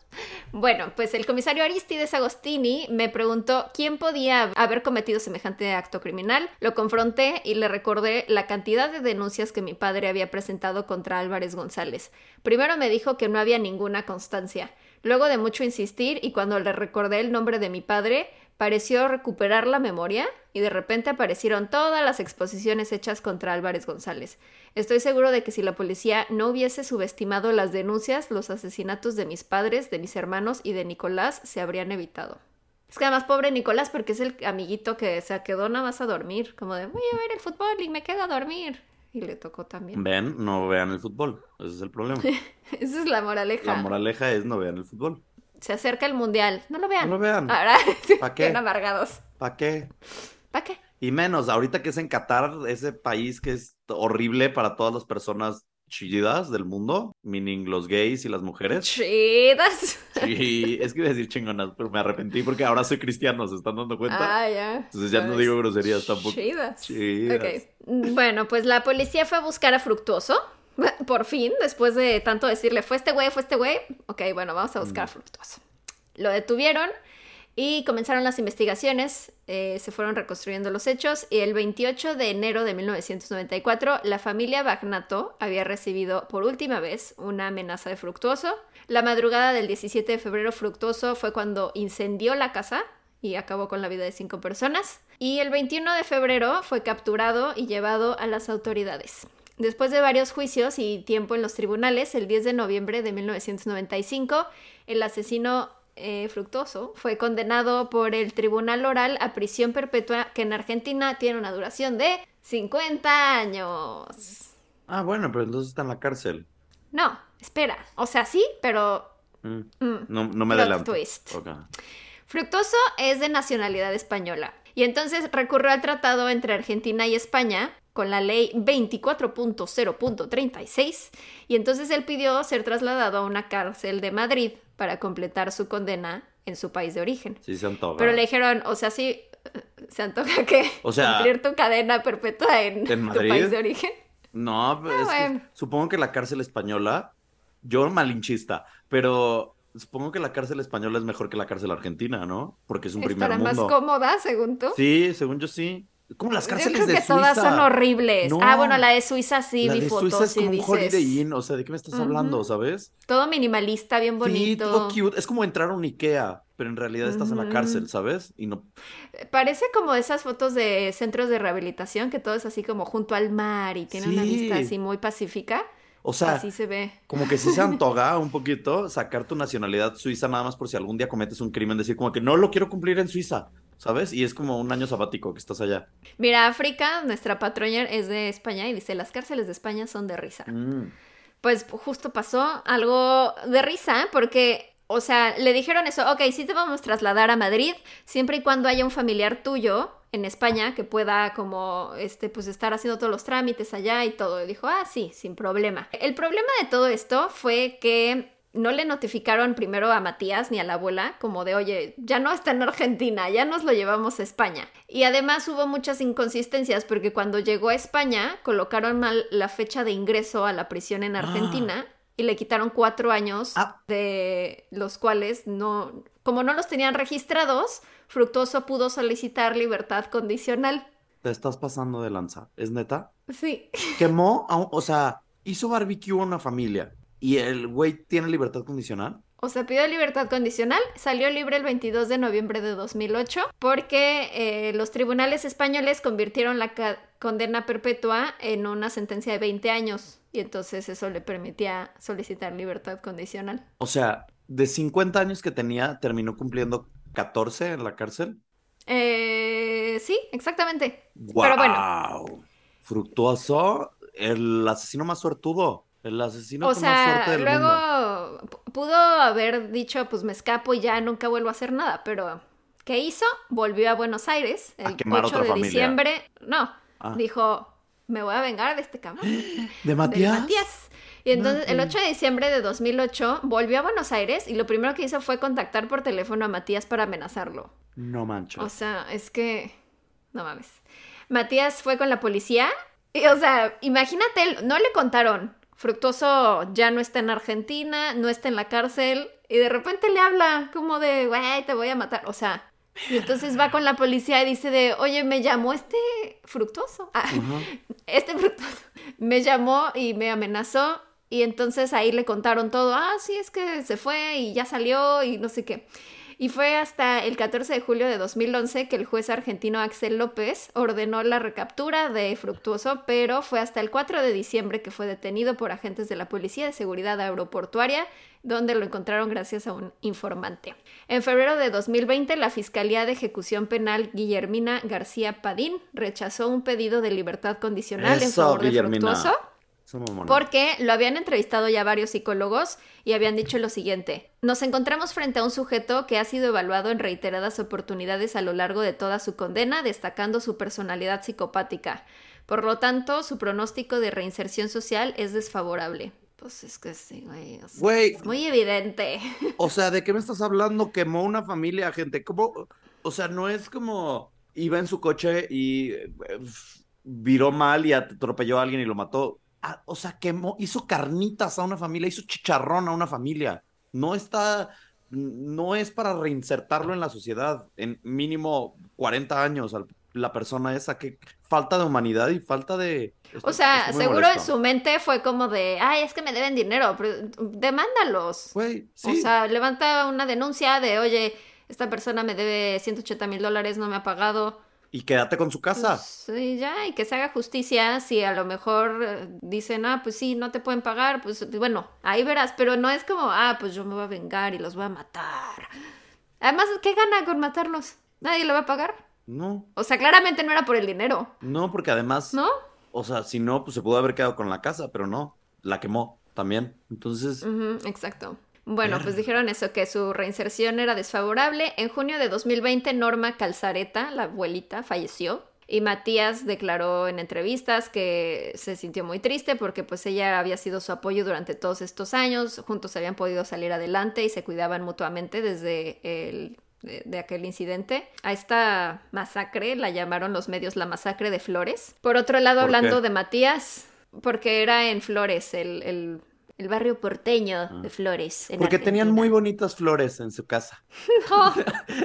Bueno, pues el comisario Aristides Agostini me preguntó quién podía haber cometido semejante acto criminal. Lo confronté y le recordé la cantidad de denuncias que mi padre había presentado contra Álvarez González. Primero me dijo que no había ninguna constancia. Luego de mucho insistir y cuando le recordé el nombre de mi padre, pareció recuperar la memoria y de repente aparecieron todas las exposiciones hechas contra Álvarez González. Estoy seguro de que si la policía no hubiese subestimado las denuncias, los asesinatos de mis padres, de mis hermanos y de Nicolás se habrían evitado. Es que además pobre Nicolás porque es el amiguito que se quedó nada más a dormir, como de voy a ver el fútbol y me quedo a dormir. Y le tocó también. Ven, no vean el fútbol. Ese es el problema. Esa es la moraleja. La moraleja es no vean el fútbol. Se acerca el mundial. No lo vean. No lo vean. Ahora, ¿Pa' qué? amargados. ¿Para qué? ¿Para qué? Y menos, ahorita que es en Qatar, ese país que es horrible para todas las personas chillidas del mundo, meaning los gays y las mujeres. Chidas. Sí, es que iba a decir chingonas, pero me arrepentí porque ahora soy cristiano, ¿se están dando cuenta? Ah, ya. Entonces ya no digo groserías tampoco. Chidas. Chidas. Bueno, pues la policía fue a buscar a Fructuoso. Por fin, después de tanto decirle, fue este güey, fue este güey. Ok, bueno, vamos a buscar a Fructuoso. Lo detuvieron y comenzaron las investigaciones. eh, se fueron reconstruyendo los hechos. Y el 28 de enero de 1994, la familia Bagnato había recibido por última vez una amenaza de Fructuoso. La madrugada del 17 de febrero, Fructuoso fue cuando incendió la casa y acabó con la vida de cinco personas. Y el 21 de febrero fue capturado y llevado a las autoridades. Después de varios juicios y tiempo en los tribunales, el 10 de noviembre de 1995, el asesino eh, Fructuoso fue condenado por el Tribunal Oral a prisión perpetua que en Argentina tiene una duración de 50 años. Ah, bueno, pero entonces está en la cárcel. No, espera. O sea, sí, pero... Mm, mm, No, no me adelanto. twist. Ok. Fructuoso es de nacionalidad española y entonces recurrió al tratado entre Argentina y España con la ley 24.0.36 y entonces él pidió ser trasladado a una cárcel de Madrid para completar su condena en su país de origen. Sí se antoja. Pero le dijeron, o sea, sí, se antoja que O sea, cumplir tu cadena perpetua en, ¿en tu país de origen. No, Ah, es que supongo que la cárcel española, yo malinchista, pero supongo que la cárcel española es mejor que la cárcel argentina, ¿no? Porque es un primer Estará más mundo. cómoda, según tú. Sí, según yo sí. Como las Yo cárceles creo de que Suiza. todas son horribles. No. Ah, bueno, la de Suiza sí la vi de fotos Suiza es y como un dices... Holiday Inn, o sea, ¿de qué me estás hablando, Ujú. sabes? Todo minimalista, bien Sí, bonito. todo cute. Es como entrar a un Ikea, pero en realidad estás en la cárcel, ¿sabes? Y no... Parece como esas fotos de centros de rehabilitación que todo es así como junto al mar y tiene una Sí. vista así muy pacífica. O sea, así se ve. como que sí se antoja un poquito sacar tu nacionalidad suiza nada más por si algún día cometes un crimen, decir como que no lo quiero cumplir en Suiza, ¿sabes? Y es como un año sabático que estás allá. Mira, África, nuestra patroña es de España y dice, las cárceles de España son de risa. Mm. Pues justo pasó algo de risa porque, o sea, le dijeron eso, ok, sí te vamos a trasladar a Madrid siempre y cuando haya un familiar tuyo en España que pueda como, este, pues estar haciendo todos los trámites allá y todo. Y dijo, ah, sí, sin problema. El problema de todo esto fue que no le notificaron primero a Matías ni a la abuela como de, oye, ya no está en Argentina, ya nos lo llevamos a España. Y además hubo muchas inconsistencias porque cuando llegó a España colocaron mal la fecha de ingreso a la prisión en Argentina y le quitaron cuatro años Ah. de los cuales no, como no los tenían registrados, Fructuoso pudo solicitar libertad condicional. Te estás pasando de lanza, ¿es neta? Sí. Quemó, a un- o sea, hizo barbecue a una familia y el güey tiene libertad condicional. O sea, pidió libertad condicional, salió libre el 22 de noviembre de 2008 porque eh, los tribunales españoles convirtieron la condena perpetua en una sentencia de 20 años y entonces eso le permitía solicitar libertad condicional. O sea, de 50 años que tenía, terminó cumpliendo 14 en la cárcel. Eh, sí, exactamente. ¡Wow! Pero bueno. Fructuoso, el asesino más suertudo. El asesino O con más suerte sea, del luego mundo. pudo haber dicho, pues me escapo y ya nunca vuelvo a hacer nada, pero ¿qué hizo? Volvió a Buenos Aires A el quemar 8 otra de familia. diciembre. No, Ah. dijo, me voy a vengar de este cabrón. ¿De Matías? Matías. Y entonces el No, 8 de diciembre de 2008 volvió a Buenos Aires y lo primero que hizo fue contactar por teléfono a Matías para amenazarlo. No manches. O sea, es que... No mames. Matías fue con la policía y, o sea, imagínate, no le contaron Fructuoso ya no está en Argentina, no está en la cárcel y de repente le habla como de, güey, te voy a matar. O sea, y entonces va con la policía y dice de, oye, me llamó este Fructuoso. Ah, este Fructuoso. Me llamó y me amenazó y entonces ahí le contaron todo. Ah, sí, es que se fue y ya salió y no sé qué. Y fue hasta el 14 de julio de 2011 que el juez argentino Axel López ordenó la recaptura de Fructuoso, pero fue hasta el 4 de diciembre que fue detenido por agentes de la Policía de Seguridad Aeroportuaria, donde lo encontraron gracias a un informante. En febrero de 2020, la Fiscalía de Ejecución Penal Guillermina García Padín rechazó un pedido de libertad condicional en favor de Fructuoso porque lo habían entrevistado ya varios psicólogos y habían dicho lo siguiente. Nos encontramos frente a un sujeto que ha sido evaluado en reiteradas oportunidades a lo largo de toda su condena, destacando su personalidad psicopática. Por lo tanto, su pronóstico de reinserción social es desfavorable. Pues es que sí, güey. es muy evidente. O sea, ¿de qué me estás hablando? Quemó una familia, gente. ¿Cómo? O sea, no es como iba en su coche y eh, viró mal y atropelló a alguien y lo mató o sea, quemó, hizo carnitas a una familia, hizo chicharrón a una familia. No está, no es para reinsertarlo en la sociedad en mínimo 40 años la persona esa, que falta de humanidad y falta de... o sea, seguro en su mente fue como de, ay, es que me deben dinero, pero demándalos. sí. O sea, levanta una denuncia de, oye, esta persona me debe 180 mil dólares, no me ha pagado y quédate con su casa. Pues, sí, ya, y que se haga justicia. Si a lo mejor eh, dicen, ah, pues sí, no te pueden pagar, pues bueno, ahí verás, pero no es como, ah, pues yo me voy a vengar y los voy a matar. Además, ¿qué gana con matarlos? ¿Nadie lo va a pagar? No. O sea, claramente no era por el dinero. No, porque además. ¿No? O sea, si no, pues se pudo haber quedado con la casa, pero no. La quemó también. Entonces. exacto. Bueno, pues dijeron eso, que su reinserción era desfavorable. En junio de 2020, Norma Calzareta, la abuelita, falleció. Y Matías declaró en entrevistas que se sintió muy triste porque pues ella había sido su apoyo durante todos estos años, juntos habían podido salir adelante y se cuidaban mutuamente desde el de, aquel incidente. A esta masacre la llamaron los medios la masacre de Flores. Por otro lado, hablando de Matías, porque era en Flores el el barrio porteño ah. de Flores. Porque tenían muy bonitas flores en su casa. No.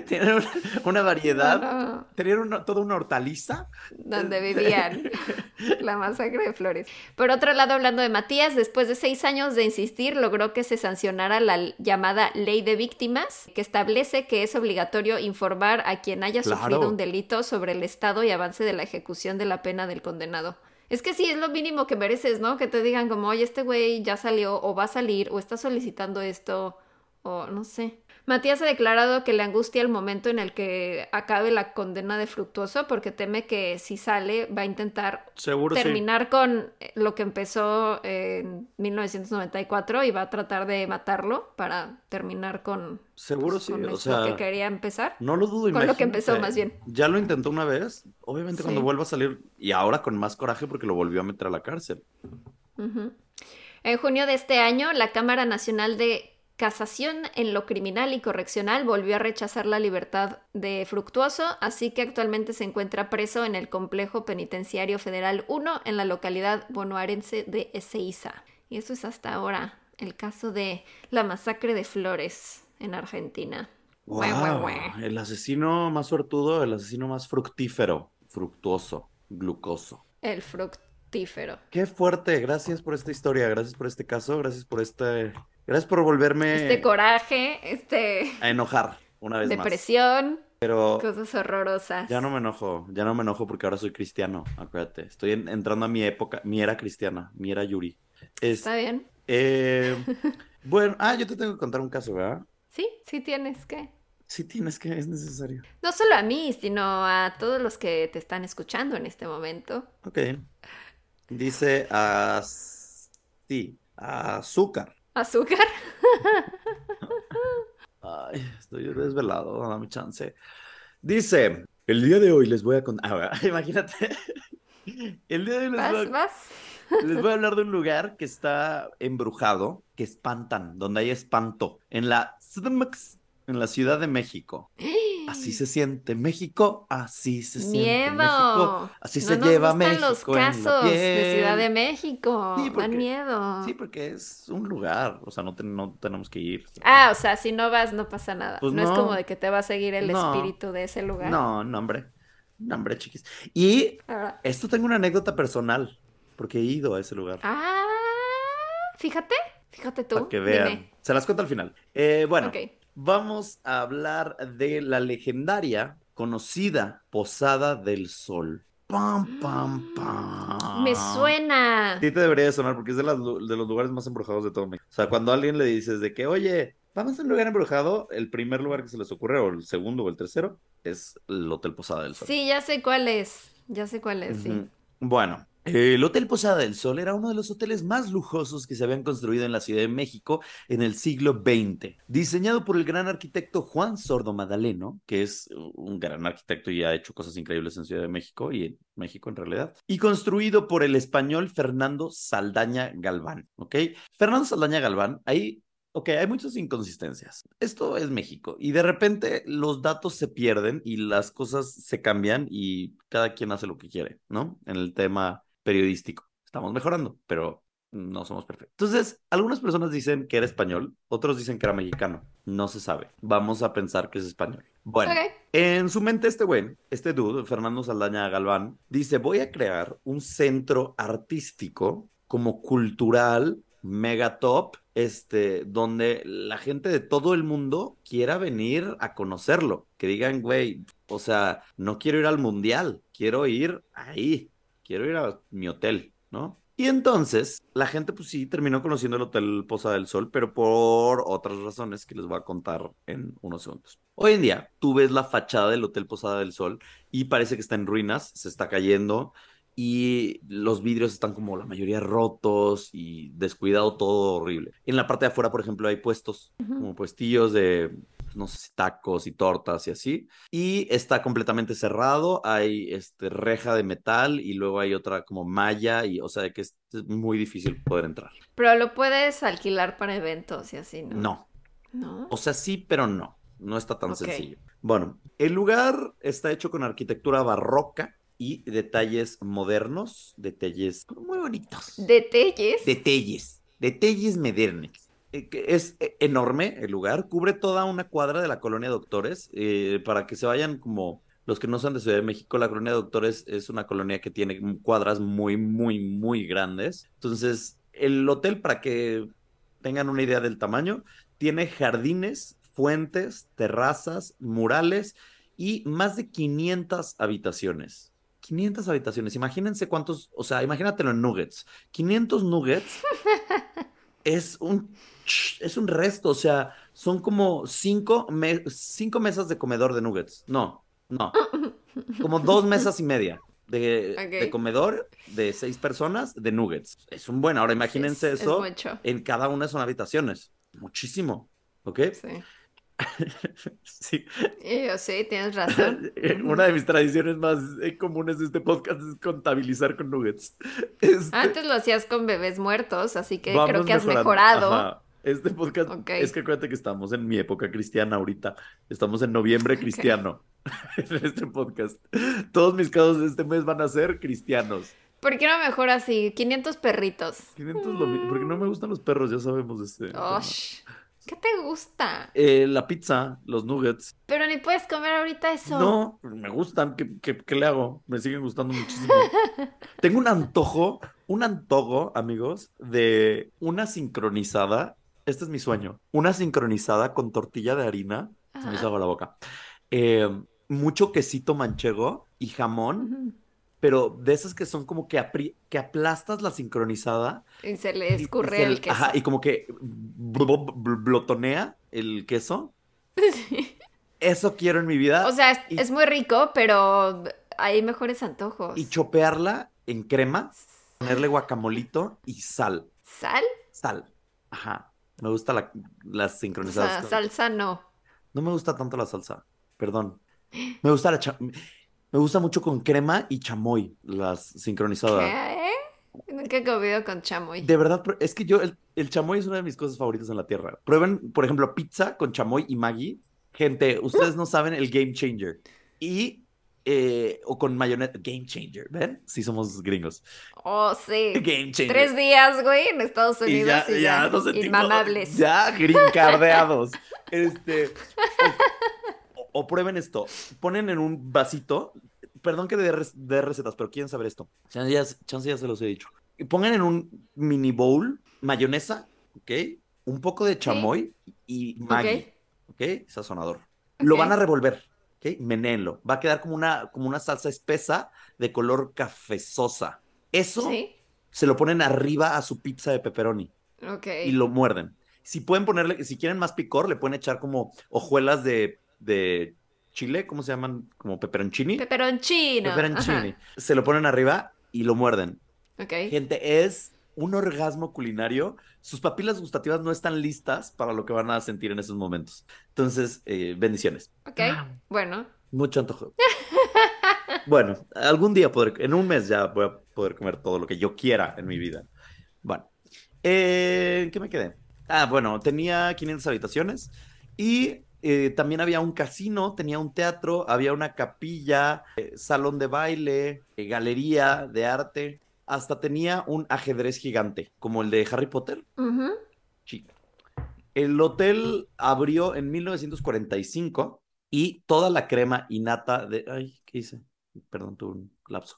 Tenían una, variedad. Tenían toda una hortaliza. Donde vivían. la masacre de Flores. Por otro lado, hablando de Matías, después de seis años de insistir, logró que se sancionara la llamada Ley de Víctimas, que establece que es obligatorio informar a quien haya sufrido un delito sobre el estado y avance de la ejecución de la pena del condenado. Es que sí, es lo mínimo que mereces, ¿no? Que te digan como, oye, este güey ya salió o va a salir o está solicitando esto o no sé. Matías ha declarado que le angustia el momento en el que acabe la condena de Fructuoso porque teme que si sale va a intentar terminar con lo que empezó en 1994 y va a tratar de matarlo para terminar con, Seguro pues, sí, o sea, lo que quería empezar. No lo dudo, Con lo que empezó más bien. Ya lo intentó una vez, obviamente cuando vuelva a salir y ahora con más coraje porque lo volvió a meter a la cárcel. En junio de este año, la Cámara Nacional de Casación en lo criminal y correccional volvió a rechazar la libertad de Fructuoso, así que actualmente se encuentra preso en el Complejo Penitenciario Federal 1 en la localidad bonaerense de Ezeiza. Y eso es hasta ahora el caso de la masacre de Flores en Argentina. El asesino más suertudo, el asesino más fructífero, fructuoso, glucoso. El fructífero. Qué fuerte, gracias por esta historia, gracias por este caso, gracias por este Gracias por volverme. Este coraje, este. A enojar una vez más. Depresión. Pero. Cosas horrorosas. Ya no me enojo, ya no me enojo porque ahora soy cristiano, acuérdate. Estoy entrando a mi época, mi era cristiana, mi era Yuri. Está bien. Eh, bueno, ah, yo te tengo que contar un caso, ¿verdad? Sí, sí tienes que. Sí tienes que, es necesario. No solo a mí, sino a todos los que te están escuchando en este momento. Ok. Dice así, azúcar. ¿Azúcar? Ay, estoy desvelado, dame chance. Dice, el día de hoy les voy a contar, imagínate, el día de hoy les, voy a... les voy a hablar de un lugar que está embrujado, que espantan, donde hay espanto, en la en la Ciudad de México. Así se siente México, así se siente Miedo. México, así no se nos lleva México los en la casos de Ciudad de. México. Sí, porque- Dan miedo. Sí, porque es un lugar, o sea, no, te- no tenemos que ir. Ah, o sea, si no vas no pasa nada. Pues no, es como de que te va a seguir el No. espíritu de ese lugar. No, no, hombre, no, hombre, chiquis. Y Ah, esto tengo una anécdota personal, porque he ido a ese lugar. Ah, fíjate, fíjate tú. Para que vean. Dime. Se las cuento al final. Eh, bueno, Ok. Vamos a hablar de la legendaria, conocida Posada del Sol. Pam, pam, pam. Me suena. Sí te debería de sonar porque es de, las lu- de los lugares más embrujados de todo México. O sea, cuando a alguien le dices de que, oye, vamos a un lugar embrujado, el primer lugar que se les ocurre, o el segundo o el tercero, es el Hotel Posada del Sol. Sí, ya sé cuál es. Ya sé cuál es, sí. Bueno, el Hotel Posada del Sol era uno de los hoteles más lujosos que se habían construido en la Ciudad de México en el siglo XX. Diseñado por el gran arquitecto Juan Sordo Madaleno, que es un gran arquitecto y ha hecho cosas increíbles en Ciudad de México y en México en realidad. Y construido por el español Fernando Saldaña Galván, ¿ok? Fernando Saldaña Galván, ahí Ok, hay muchas inconsistencias. Esto es México y de repente los datos se pierden y las cosas se cambian y cada quien hace lo que quiere, ¿no? En el tema periodístico. Estamos mejorando, pero no somos perfectos. Entonces, algunas personas dicen que era español, otros dicen que era mexicano. No se sabe. Vamos a pensar que es español. Bueno, en su mente este güey, este dude, Fernando Saldaña Galván, dice, voy a crear un centro artístico como cultural, mega top, este, donde la gente de todo el mundo quiera venir a conocerlo. Que digan, güey, o sea, no quiero ir al mundial, quiero ir ahí, quiero ir a mi hotel, ¿no? Y entonces, la gente, pues sí, terminó conociendo el Hotel Posada del Sol, pero por otras razones que les voy a contar en unos segundos. Hoy en día, tú ves la fachada del Hotel Posada del Sol y parece que está en ruinas, se está cayendo y los vidrios están como la mayoría rotos y descuidado todo horrible. En la parte de afuera, por ejemplo, hay puestos, como puestillos de, no sé, si tacos y tortas y así. Y está completamente cerrado, hay este, reja de metal y luego hay otra como malla y, o sea, que es es muy difícil poder entrar. Pero lo puedes alquilar para eventos y así, ¿no? No, ¿No? o sea, sí, pero no. No está tan sencillo. Bueno, el lugar está hecho con arquitectura barroca y detalles modernos, detalles muy bonitos. ¿Detalles? Detalles, detalles modernos. Eh, Es eh, enorme el lugar, cubre toda una cuadra de la colonia Doctores, eh, para que se vayan como los que no son de Ciudad de México, la colonia Doctores es una colonia que tiene cuadras muy, muy, muy grandes. Entonces, el hotel, para que tengan una idea del tamaño, tiene jardines, fuentes, terrazas, murales y más de 500 habitaciones. 500 habitaciones. Imagínense cuántos, o sea, imagínatelo en nuggets. 500 nuggets es un es un resto, o sea, son como cinco, me- cinco mesas de comedor de nuggets. No, no. Como dos mesas y media de, de comedor de seis personas de nuggets. Es un buen. Ahora imagínense Es- es eso mucho. en cada una son habitaciones. Muchísimo. ¿Ok? Sí. Sí. Y yo, sí, tienes razón. Una de mis tradiciones más eh, comunes de este podcast es contabilizar con nuggets. Este, Antes lo hacías con bebés muertos, así que vamos creo que has mejorando. mejorado. Ajá. Este podcast, es que acuérdate que estamos en mi época cristiana ahorita. Estamos en noviembre cristiano en este podcast. Todos mis casos de este mes van a ser cristianos. ¿Por qué no mejor así? 500 perritos. 500 lo mi- porque no me gustan los perros, ya sabemos este. tema. ¿Qué te gusta? Eh, la pizza, los nuggets. Pero ni puedes comer ahorita eso. No, me gustan. ¿Qué, qué, qué le hago? Me siguen gustando muchísimo. Tengo un antojo, un antojo, amigos, de una sincronizada. Este es mi sueño. Una sincronizada con tortilla de harina. Se me hizo agua la boca. Eh, mucho quesito manchego y jamón. Pero de esas que son como que, apri- que aplastas la sincronizada. Y se le escurre se- el queso. Ajá, y como que bl- bl- blotonea el queso. Eso quiero en mi vida. O sea, es, y- es muy rico, pero hay mejores antojos. y chopearla en crema, ponerle guacamolito y sal. ¿Sal? Sal. Ajá. Me gusta la, las O sincronizadas. sea, con- salsa no. No me gusta tanto la salsa. Perdón. Me gusta la Me gusta mucho con crema y chamoy, las sincronizadas. ¿Qué? Nunca he comido con chamoy. De verdad, es que yo, el, el chamoy es una de mis cosas favoritas en la tierra. Prueben, por ejemplo, pizza con chamoy y Maggi. Gente, ustedes no saben el game changer. Y, eh, o con mayonesa, game changer, ¿ven? Sí somos gringos. Oh, sí. Game changer. Tres días, güey, en Estados Y Unidos ya, y ya ya, nos sentimos inmamables. Ya grincardeados. este. O, prueben esto. Ponen en un vasito. Perdón que dé dé recetas, pero quieren saber esto. Chance ya, chance ya se los he dicho. Y Pongan en un mini bowl mayonesa, ¿ok? Un poco de chamoy y Maggi, ¿ok? Sazonador. Lo van a revolver, ¿ok? Menéenlo. Va a quedar como una, como una salsa espesa de color cafezosa. Eso Sí. se lo ponen arriba a su pizza de pepperoni Ok. y lo muerden. Si pueden ponerle, si quieren más picor, le pueden echar como hojuelas de, de chile, ¿cómo se llaman? Como peperoncini. Peperoncino. Peperoncini. Se lo ponen arriba y lo muerden. Ajá. Ok. Gente, es un orgasmo culinario. Sus papilas gustativas no están listas para lo que van a sentir en esos momentos. Entonces, eh, bendiciones. Ok. Bueno. Mucho antojo. Bueno, algún día podré, en un mes ya voy a poder comer todo lo que yo quiera en mi vida. Bueno, eh, ¿en ¿qué me quedé? Ah, bueno, tenía 500 habitaciones y eh, también había un casino, tenía un teatro, había una capilla, eh, salón de baile, eh, galería de arte, hasta tenía un ajedrez gigante, como el de Harry Potter. Ujú. Sí. El hotel abrió en 1945 y toda la crema innata de... Ay, ¿qué hice? Perdón, tuve un lapso.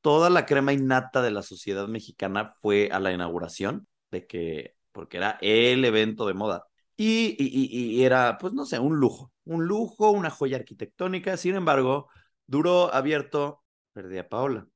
Toda la crema innata de la sociedad mexicana fue a la inauguración de que, porque era el evento de moda. Y, y- y- era, pues no sé, un lujo, un lujo, una joya arquitectónica. Sin embargo, duró abierto, perdí a Paola.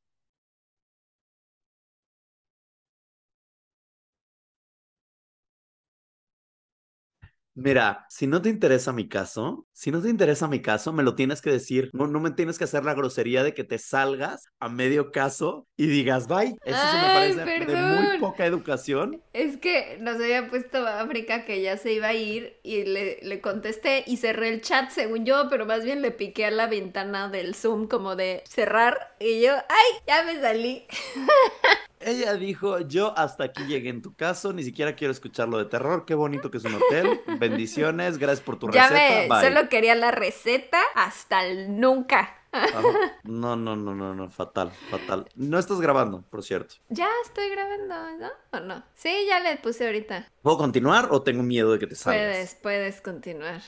Mira, si no te interesa mi caso, si no te interesa mi caso, me lo tienes que decir. No, no me tienes que hacer la grosería de que te salgas a medio caso y digas bye. Eso sí me parece de muy poca educación. Es que nos había puesto África que ya se iba a ir y le, le contesté y cerré el chat según yo, pero más bien le piqué a la ventana del Zoom como de cerrar y yo, ¡ay! Ya me salí. Ella dijo, yo hasta aquí llegué en tu caso, ni siquiera quiero escuchar lo de terror, qué bonito que es un hotel, bendiciones, gracias por tu Ya receta, bye. solo quería la receta hasta el nunca. No, no, no, no, no, fatal, fatal. No estás grabando, por cierto. Ya estoy grabando, ¿no? ¿O no? Sí, ya le puse ahorita. ¿Puedo continuar o tengo miedo de que te salgas? Puedes, puedes continuar.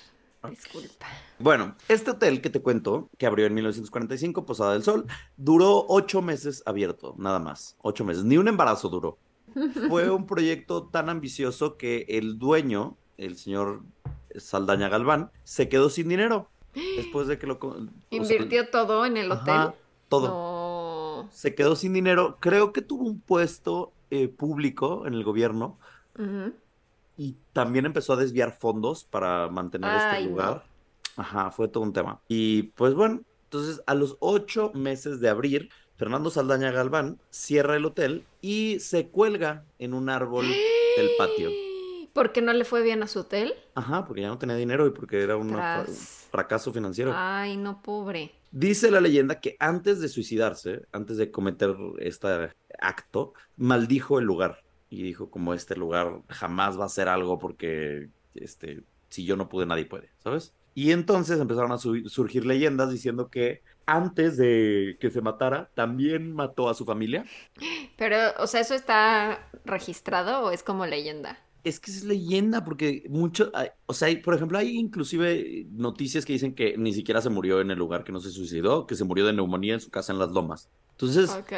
Disculpa. Bueno, este hotel que te cuento, que abrió en 1945, Posada del Sol, duró ocho meses abierto, nada más. Ocho meses. Ni un embarazo duró. Fue un proyecto tan ambicioso que el dueño, el señor Saldaña Galván, se quedó sin dinero. Después de que lo... co- o sea, ¿Invirtió todo en el hotel? ajá, todo. No. Se quedó sin dinero. Creo que tuvo un puesto eh, público en el gobierno Ujú. Y también empezó a desviar fondos para mantener Ay, este no. lugar. Ajá, fue todo un tema. Y pues bueno, entonces a los ocho meses de abrir, Fernando Saldaña Galván cierra el hotel y se cuelga en un árbol del patio. ¿Por qué no le fue bien a su hotel? Ajá, porque ya no tenía dinero y porque era Tras. fracaso financiero. Ay, no, pobre. Dice la leyenda que antes de suicidarse, antes de cometer este acto, maldijo el lugar y dijo como este lugar jamás va a ser algo porque este si yo no pude nadie puede, ¿sabes? Y entonces empezaron a su- surgir leyendas diciendo que antes de que se matara también mató a su familia. Pero, o sea, ¿eso está registrado o es como leyenda? Es que es leyenda porque mucho, o sea, hay- por ejemplo, hay inclusive noticias que dicen que ni siquiera se murió en el lugar que no se suicidó, que se murió de neumonía en su casa en Las Lomas. Entonces, Ok.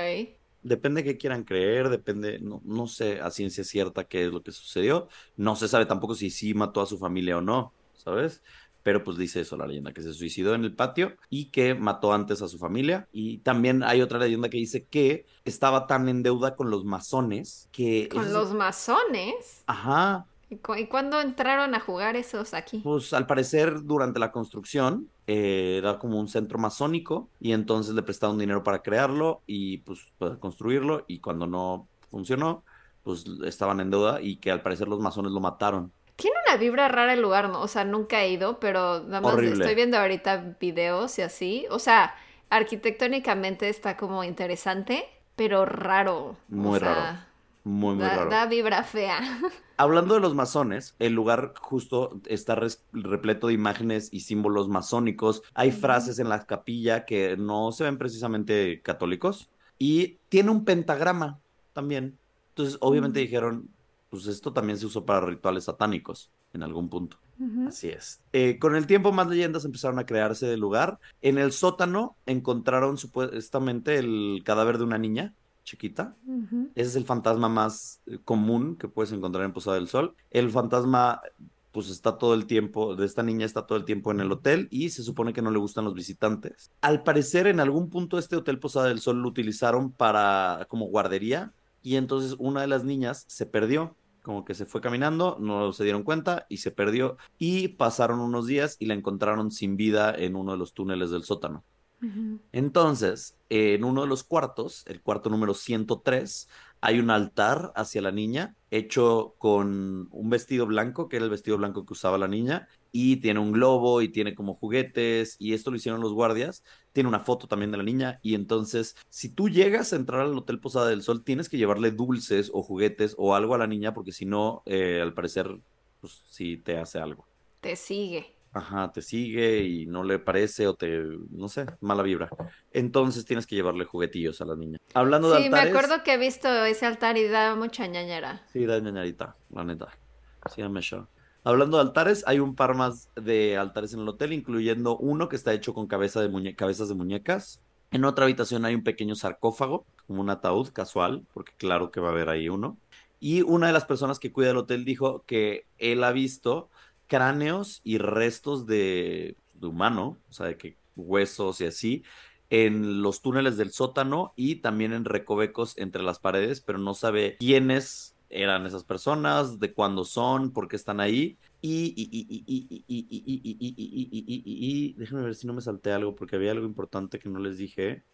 Depende de qué quieran creer, depende, no, no sé a ciencia cierta qué es lo que sucedió. No se sabe tampoco si sí mató a su familia o no, ¿sabes? Pero pues dice eso la leyenda, que se suicidó en el patio y que mató antes a su familia. Y también hay otra leyenda que dice que estaba tan en deuda con los masones que... Con los masones. Ajá, ¿Y, cu- y cuándo entraron a jugar esos aquí? Pues al parecer durante la construcción eh, era como un centro masónico y entonces le prestaron dinero para crearlo y pues para construirlo y cuando no funcionó pues estaban en deuda y que al parecer los masones lo mataron. Tiene una vibra rara el lugar, ¿no? O sea, nunca he ido, pero nada más Horrible. estoy viendo ahorita videos y así. O sea, arquitectónicamente está como interesante, pero raro. Muy O sea, raro. Muy, muy Da, raro. da vibra fea. Hablando de los masones, el lugar justo está res- repleto de imágenes y símbolos masónicos. Hay frases en la capilla que no se ven precisamente católicos. Y tiene un pentagrama también. Entonces, obviamente dijeron, pues esto también se usó para rituales satánicos en algún punto. Así es. Eh, con el tiempo, más leyendas empezaron a crearse del lugar. En el sótano encontraron supuestamente el cadáver de una niña chiquita. Ese es el fantasma más eh, común que puedes encontrar en Posada del Sol. El fantasma, pues está todo el tiempo, de esta niña está todo el tiempo en el hotel y se supone que no le gustan los visitantes. Al parecer, en algún punto este hotel Posada del Sol lo utilizaron para como guardería y entonces una de las niñas se perdió. Como que se fue caminando, no se dieron cuenta y se perdió. Y pasaron unos días y la encontraron sin vida en uno de los túneles del sótano. Entonces, en uno de los cuartos, el cuarto número 103, hay un altar hacia la niña hecho con un vestido blanco, que era el vestido blanco que usaba la niña, y tiene un globo y tiene como juguetes, y esto lo hicieron los guardias. Tiene una foto también de la niña, y entonces, si tú llegas a entrar al Hotel Posada del Sol, tienes que llevarle dulces o juguetes o algo a la niña, porque si no, eh, al parecer, pues sí te hace algo. Te sigue. Ajá, te sigue y no le parece o te, no sé, mala vibra. Entonces tienes que llevarle juguetillos a la niña. Hablando de Sí, me altares. acuerdo que he visto ese altar y da mucha ñañera. Sí, da ñañarita, la neta. Sí, dame show. Hablando de altares, hay un par más de altares en el hotel, incluyendo uno que está hecho con cabeza de muñe- cabezas de muñecas. En otra habitación hay un pequeño sarcófago, como un ataúd casual, porque claro que va a haber ahí uno. Y una de las personas que cuida el hotel dijo que él ha visto cráneos y restos de, humano, o sea, de que huesos y así, en los túneles del sótano y también en recovecos entre las paredes, pero no sabe quiénes eran esas personas, de cuándo son, por qué están ahí. Y, y, y, déjenme ver si no me salté algo, porque había algo importante que no les dije.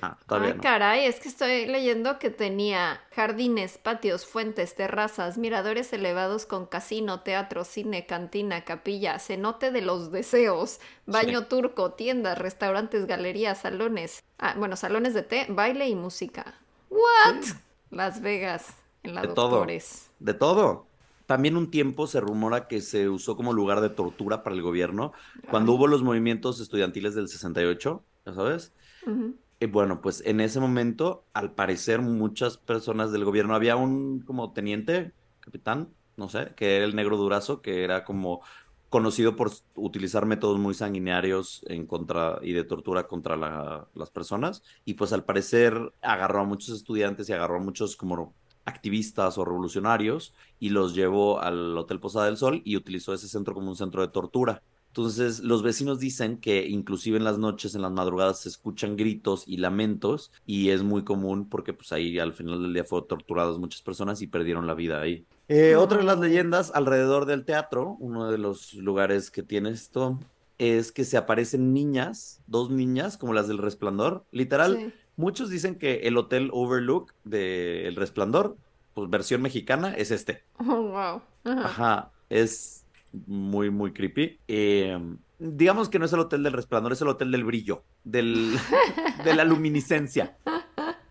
Ah, todavía no. caray, es que estoy leyendo que tenía jardines, patios, fuentes, terrazas, miradores elevados con casino, teatro, cine, cantina, capilla, cenote de los deseos, baño turco, tiendas, restaurantes, galerías, salones. Ah, bueno, salones de té, baile y música. ¿What? Sí. Las Vegas, en la De todo. De todo. También un tiempo se rumora que se usó como lugar de tortura para el gobierno cuando Ay. hubo los movimientos estudiantiles del 68, ¿ya sabes? Y bueno, pues en ese momento, al parecer, muchas personas del gobierno, había un como teniente, capitán, no sé, que era el negro durazo, que era como conocido por utilizar métodos muy sanguinarios en contra y de tortura contra la- las personas. Y pues al parecer agarró a muchos estudiantes y agarró a muchos como activistas o revolucionarios y los llevó al Hotel Posada del Sol y utilizó ese centro como un centro de tortura. Entonces, los vecinos dicen que inclusive en las noches, en las madrugadas, se escuchan gritos y lamentos y es muy común porque pues ahí al final del día fueron torturadas muchas personas y perdieron la vida ahí. Eh, Otra de las leyendas alrededor del teatro, uno de los lugares que tiene esto, es que se aparecen niñas, dos niñas como las del Resplandor. Literal, Sí. muchos dicen que el Hotel Overlook de El Resplandor, pues versión mexicana, es este. Oh, wow. Ajá. Ajá, es muy, muy creepy. Eh, digamos que no es el hotel del resplandor, es el hotel del brillo, del, de la luminiscencia,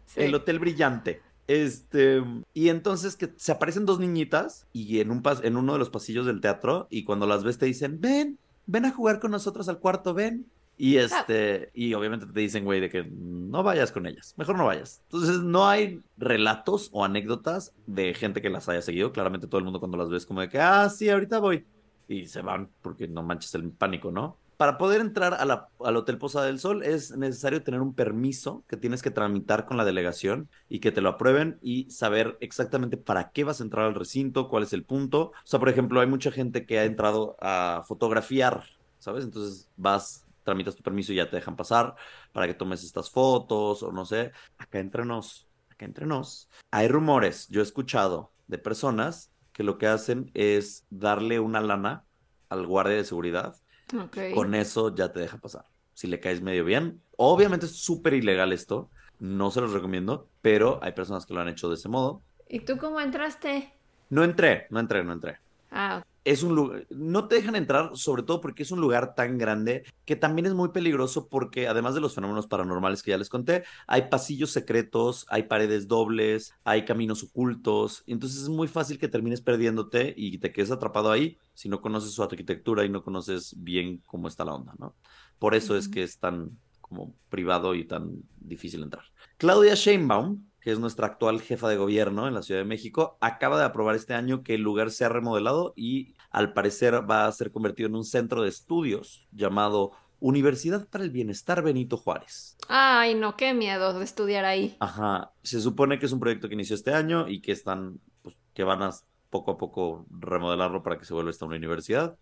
Sí. el hotel brillante. Este, y entonces que se aparecen dos niñitas y en un pas- en uno de los pasillos del teatro y cuando las ves te dicen, ven, ven a jugar con nosotros al cuarto, ven. Y este, y obviamente te dicen, güey, de que no vayas con ellas, mejor no vayas. Entonces, no hay relatos o anécdotas de gente que las haya seguido. Claramente todo el mundo cuando las ves como de que, ah, sí, ahorita voy. Y se van porque no manches el pánico, ¿no? Para poder entrar a la- al Hotel Posada del Sol es necesario tener un permiso que tienes que tramitar con la delegación y que te lo aprueben y saber exactamente para qué vas a entrar al recinto, cuál es el punto. O sea, por ejemplo, hay mucha gente que ha entrado a fotografiar, ¿sabes? Entonces vas, tramitas tu permiso y ya te dejan pasar para que tomes estas fotos o no sé. Acá entre nos, acá entre nos. Hay rumores, yo he escuchado de personas que lo que hacen es darle una lana al guardia de seguridad Ok. con eso ya te deja pasar. Si le caes medio bien. Obviamente es súper ilegal esto. No se los recomiendo, pero hay personas que lo han hecho de ese modo. ¿Y tú cómo entraste? No entré, no entré, no entré. Ah, es un lugar, no te dejan entrar, sobre todo porque es un lugar tan grande que también es muy peligroso porque además de los fenómenos paranormales que ya les conté, hay pasillos secretos, hay paredes dobles, hay caminos ocultos, entonces es muy fácil que termines perdiéndote y te quedes atrapado ahí si no conoces su arquitectura y no conoces bien cómo está la onda, ¿no? Por eso es que es tan como privado y tan difícil entrar. Claudia Sheinbaum que es nuestra actual jefa de gobierno en la Ciudad de México, acaba de aprobar este año que el lugar se ha remodelado y al parecer va a ser convertido en un centro de estudios llamado Universidad para el Bienestar Benito Juárez. Ay, no, qué miedo de estudiar ahí. Ajá, se supone que es un proyecto que inició este año y que están, pues, que van a poco a poco remodelarlo para que se vuelva esta una universidad.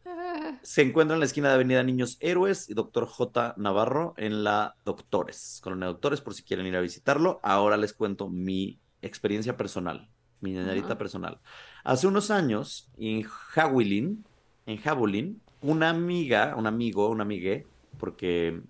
Se encuentra en la esquina de Avenida Niños Héroes y Doctor J. Navarro en la Doctores, Colonia Doctores, por si quieren ir a visitarlo. Ahora les cuento mi experiencia personal, mi ñañarita personal. Hace unos años, en Jawilin, en Jabulín, una amiga, un amigo, un amigue, porque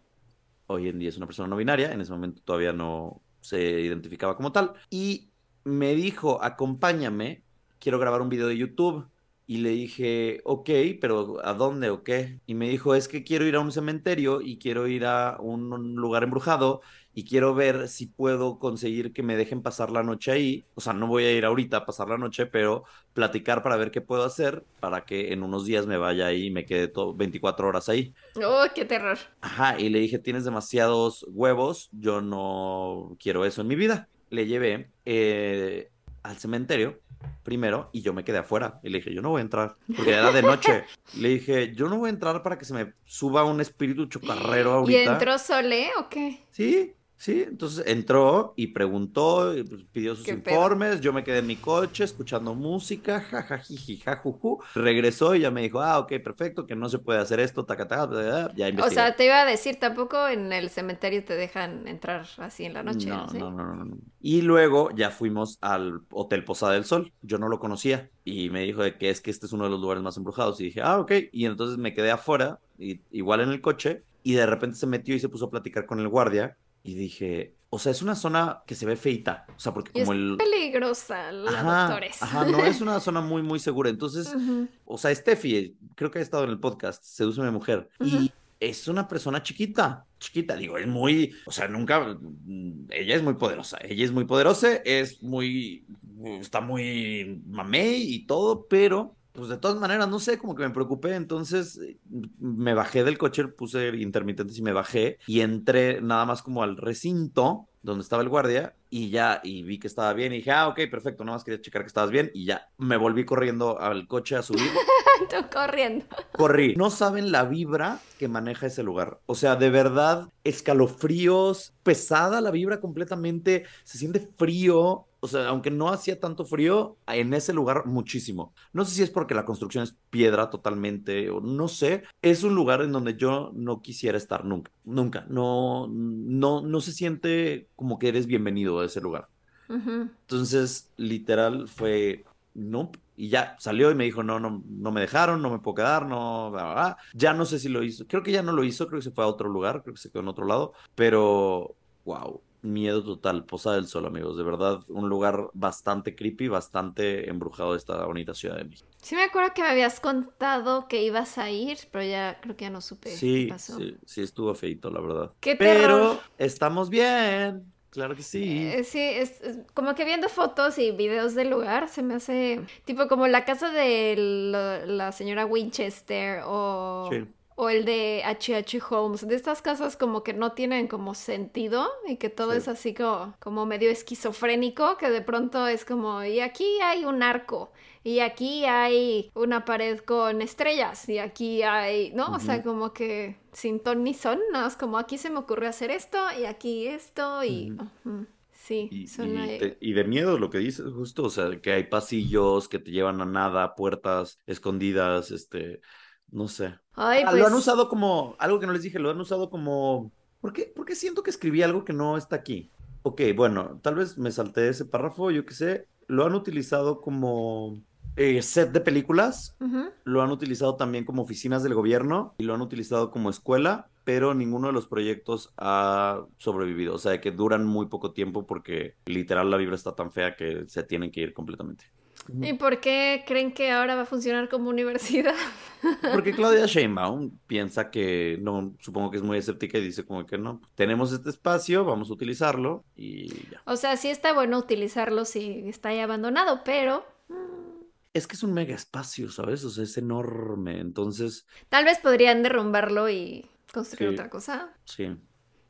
hoy en día es una persona no binaria, en ese momento todavía no se identificaba como tal, y me dijo, acompáñame, quiero grabar un video de YouTube. Y le dije, ok, pero ¿a dónde o qué? Y me dijo, es que quiero ir a un cementerio y quiero ir a un lugar embrujado y quiero ver si puedo conseguir que me dejen pasar la noche ahí. O sea, no voy a ir ahorita a pasar la noche, pero platicar para ver qué puedo hacer para que en unos días me vaya ahí y me quede todo 24 horas ahí. ¡Oh, qué terror! Ajá, y le dije, tienes demasiados huevos, yo no quiero eso en mi vida. Le llevé eh, al cementerio primero y yo me quedé afuera. Y le dije, yo no voy a entrar, porque era de noche. le dije, yo no voy a entrar para que se me suba un espíritu chocarrero ahorita. ¿Y entró Sole o qué? Sí, Sí, entonces entró y preguntó, y pues, pidió sus informes, yo me quedé en mi coche escuchando música, jajajiji, jajuju, regresó y ya me dijo, ah, ok, perfecto, que no se puede hacer esto, taca, taca, ya investigué. O sea, te iba a decir, tampoco en el cementerio te dejan entrar así en la noche. No, no, no, no, Y luego ya fuimos al Hotel Posada del Sol, yo no lo conocía, y me dijo de que es que este es uno de los lugares más embrujados, y dije, ah, ok, y entonces me quedé afuera, y, igual en el coche, y de repente se metió y se puso a platicar con el guardia, y dije, o sea, es una zona que se ve feita, o sea, porque como es el... peligrosa, la doctores. Ajá, no, es una zona muy, muy segura. Entonces, o sea, Steffi, creo que ha estado en el podcast, Seduce mi mujer, y es una persona chiquita, chiquita, digo, es muy, o sea, nunca, ella es muy poderosa, ella es muy poderosa, es muy, está muy mamé y todo, pero pues de todas maneras, no sé, como que me preocupé, entonces me bajé del coche, puse intermitentes y me bajé y entré nada más como al recinto donde estaba el guardia y ya, y vi que estaba bien y dije, ah, ok, perfecto, nada más quería checar que estabas bien y ya, me volví corriendo al coche a subir. Tú corriendo. Corrí. No saben la vibra que maneja ese lugar. O sea, de verdad, escalofríos, pesada la vibra completamente, se siente frío, o sea, aunque no hacía tanto frío, en ese lugar muchísimo. No sé si es porque la construcción es piedra totalmente, o no sé. Es un lugar en donde yo no quisiera estar nunca, nunca. No, no, no se siente como que eres bienvenido a ese lugar. Entonces, literal, fue, no, y ya salió y me dijo, no, no, no me dejaron, no me puedo quedar, no, ya no sé si lo hizo, creo que ya no lo hizo, creo que se fue a otro lugar, creo que se quedó en otro lado, pero, wow, miedo total. Posada del Sol, amigos. De verdad, un lugar bastante creepy, bastante embrujado de esta bonita ciudad de México. Sí, me acuerdo que me habías contado que ibas a ir, pero ya creo que ya no supe sí, qué pasó. Sí, sí, estuvo feito, la verdad. ¡Qué pero estamos bien. Claro que sí. Eh, sí, es, como que viendo fotos y videos del lugar se me hace tipo como la casa de la, señora Winchester o o el de H.H. Holmes, de estas casas como que no tienen como sentido y que todo es así como, como medio esquizofrénico, que de pronto es como, y aquí hay un arco, y aquí hay una pared con estrellas, y aquí hay, ¿no? O sea, como que sin ton ni son, ¿no? Es como aquí se me ocurrió hacer esto, y aquí esto, y... Sí, y, y, de miedo lo que dices, justo, o sea, que hay pasillos que te llevan a nada, puertas escondidas, este, no sé. Ah, lo han pues. usado como, algo que no les dije, lo han usado como, ¿por qué, ¿por qué siento que escribí algo que no está aquí? Ok, bueno, tal vez me salté ese párrafo, yo qué sé, lo han utilizado como eh, set de películas, lo han utilizado también como oficinas del gobierno y lo han utilizado como escuela, pero ninguno de los proyectos ha sobrevivido, o sea, que duran muy poco tiempo porque literal la vibra está tan fea que se tienen que ir completamente. ¿Y por qué creen que ahora va a funcionar como universidad? Porque Claudia Sheinbaum piensa que, no, supongo que es muy escéptica y dice como que no, tenemos este espacio, vamos a utilizarlo y ya. O sea, sí está bueno utilizarlo si está ahí abandonado, pero... mm, Es que es un mega espacio, ¿sabes? O sea, es enorme, entonces, Tal vez podrían derrumbarlo y construir Sí. otra cosa. sí.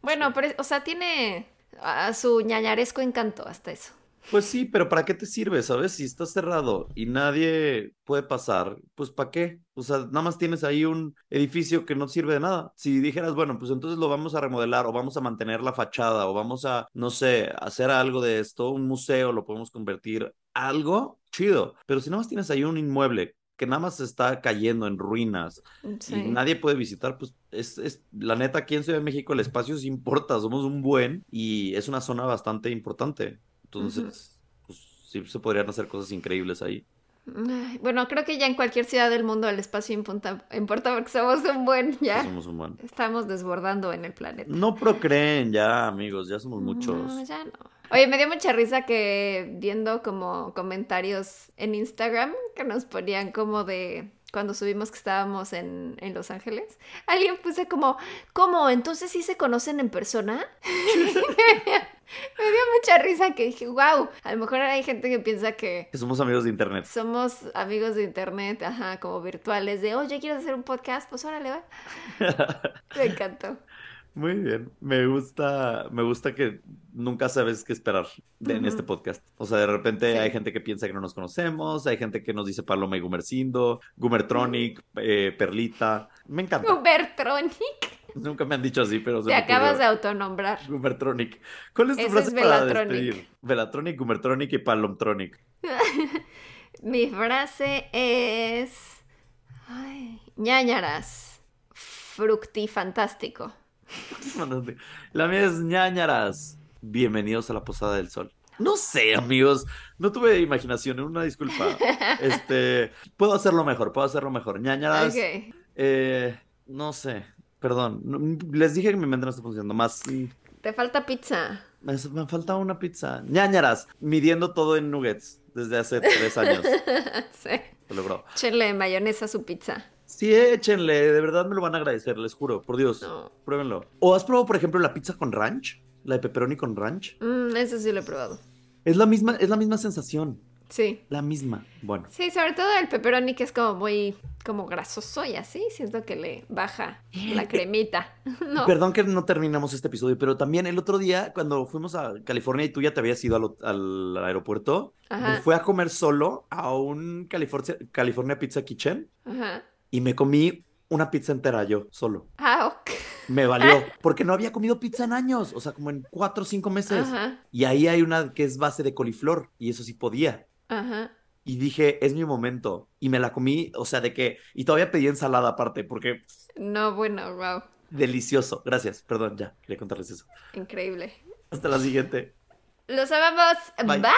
Bueno, pero, o sea, tiene a su ñañaresco encanto hasta eso. Pues sí, pero ¿para qué te sirve, sabes? Si está cerrado y nadie puede pasar, pues ¿para qué? O sea, nada más tienes ahí un edificio que no sirve de nada. Si dijeras, bueno, pues entonces lo vamos a remodelar o vamos a mantener la fachada o vamos a, no sé, hacer algo de esto, un museo, lo podemos convertir algo chido. Pero si nada más tienes ahí un inmueble que nada más está cayendo en ruinas Sí. y nadie puede visitar, pues es, es la neta aquí en Ciudad de México el espacio sí importa, somos un buen y es una zona bastante importante. Entonces, pues sí se podrían hacer cosas increíbles ahí. Bueno, creo que ya en cualquier ciudad del mundo el espacio importa, importa porque somos un buen, ya. Somos un buen. Estamos desbordando en el planeta. No procreen ya, amigos, ya somos muchos. No, ya no. Oye, me dio mucha risa que viendo como comentarios en Instagram que nos ponían como de cuando subimos que estábamos en, en Los Ángeles, alguien puso como, ¿cómo? ¿Entonces sí se conocen en persona? me dio mucha risa que dije, wow, a lo mejor hay gente que piensa que Que somos amigos de internet. somos amigos de internet, ajá, como virtuales, de, oye, ¿quieres hacer un podcast? Pues órale, va. Me encantó. Muy bien, me gusta, me gusta que nunca sabes qué esperar de- en este podcast. O sea, de repente Sí. hay gente que piensa que no nos conocemos, hay gente que nos dice Paloma y Gumercindo, Gumertronic, eh, Perlita. Me encanta. Ubertronic, Nunca me han dicho así, pero se te me acabas de autonombrar. Gumertronic. ¿Cuál es tu Ese frase es para despedir? Velatronic, Gumertronic y Palomtronic. Mi frase es. Ay, ñañaras. Fructifantástico. La mía es ñañaras. Bienvenidos a la Posada del Sol. No sé, amigos. No tuve imaginación, una disculpa. Este, puedo hacerlo mejor, puedo hacerlo mejor. ñañaras. Eh, no sé, perdón. Les dije que mi mente no está funcionando. Más, Te falta pizza. me, me falta una pizza. ñañaras, midiendo todo en nuggets desde hace tres años. sí. Se logró. Échenle mayonesa a su pizza. Sí, échenle, de verdad me lo van a agradecer, les juro, por Dios. No. Pruébenlo. ¿O has probado, por ejemplo, la pizza con ranch? La de pepperoni con ranch. Mm, eso sí lo he probado. Es la misma, es la misma sensación. Sí. La misma. Bueno. Sí, sobre todo el pepperoni que es como muy como grasoso y así. Siento que le baja la cremita. No. Perdón que no terminamos este episodio, pero también el otro día, cuando fuimos a California y tú ya te habías ido al, aeropuerto, Ajá. me fui a comer solo a un California, California Pizza Kitchen Ajá. y me comí una pizza entera yo, solo. Ah, ok. Me valió, porque no había comido pizza en años, o sea, como en cuatro o cinco meses. Ajá. Y ahí hay una que es base de coliflor, y eso sí podía. Ajá. Y dije, es mi momento. Y me la comí, o sea, de que. Y todavía pedí ensalada aparte, porque No, bueno, wow. delicioso. Gracias, perdón, ya, quería contarles eso. Increíble. Hasta la siguiente. Los amamos. Bye. Bye.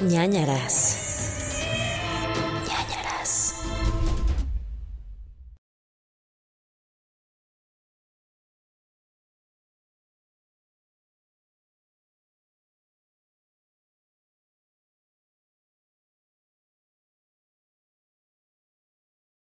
ñañaras.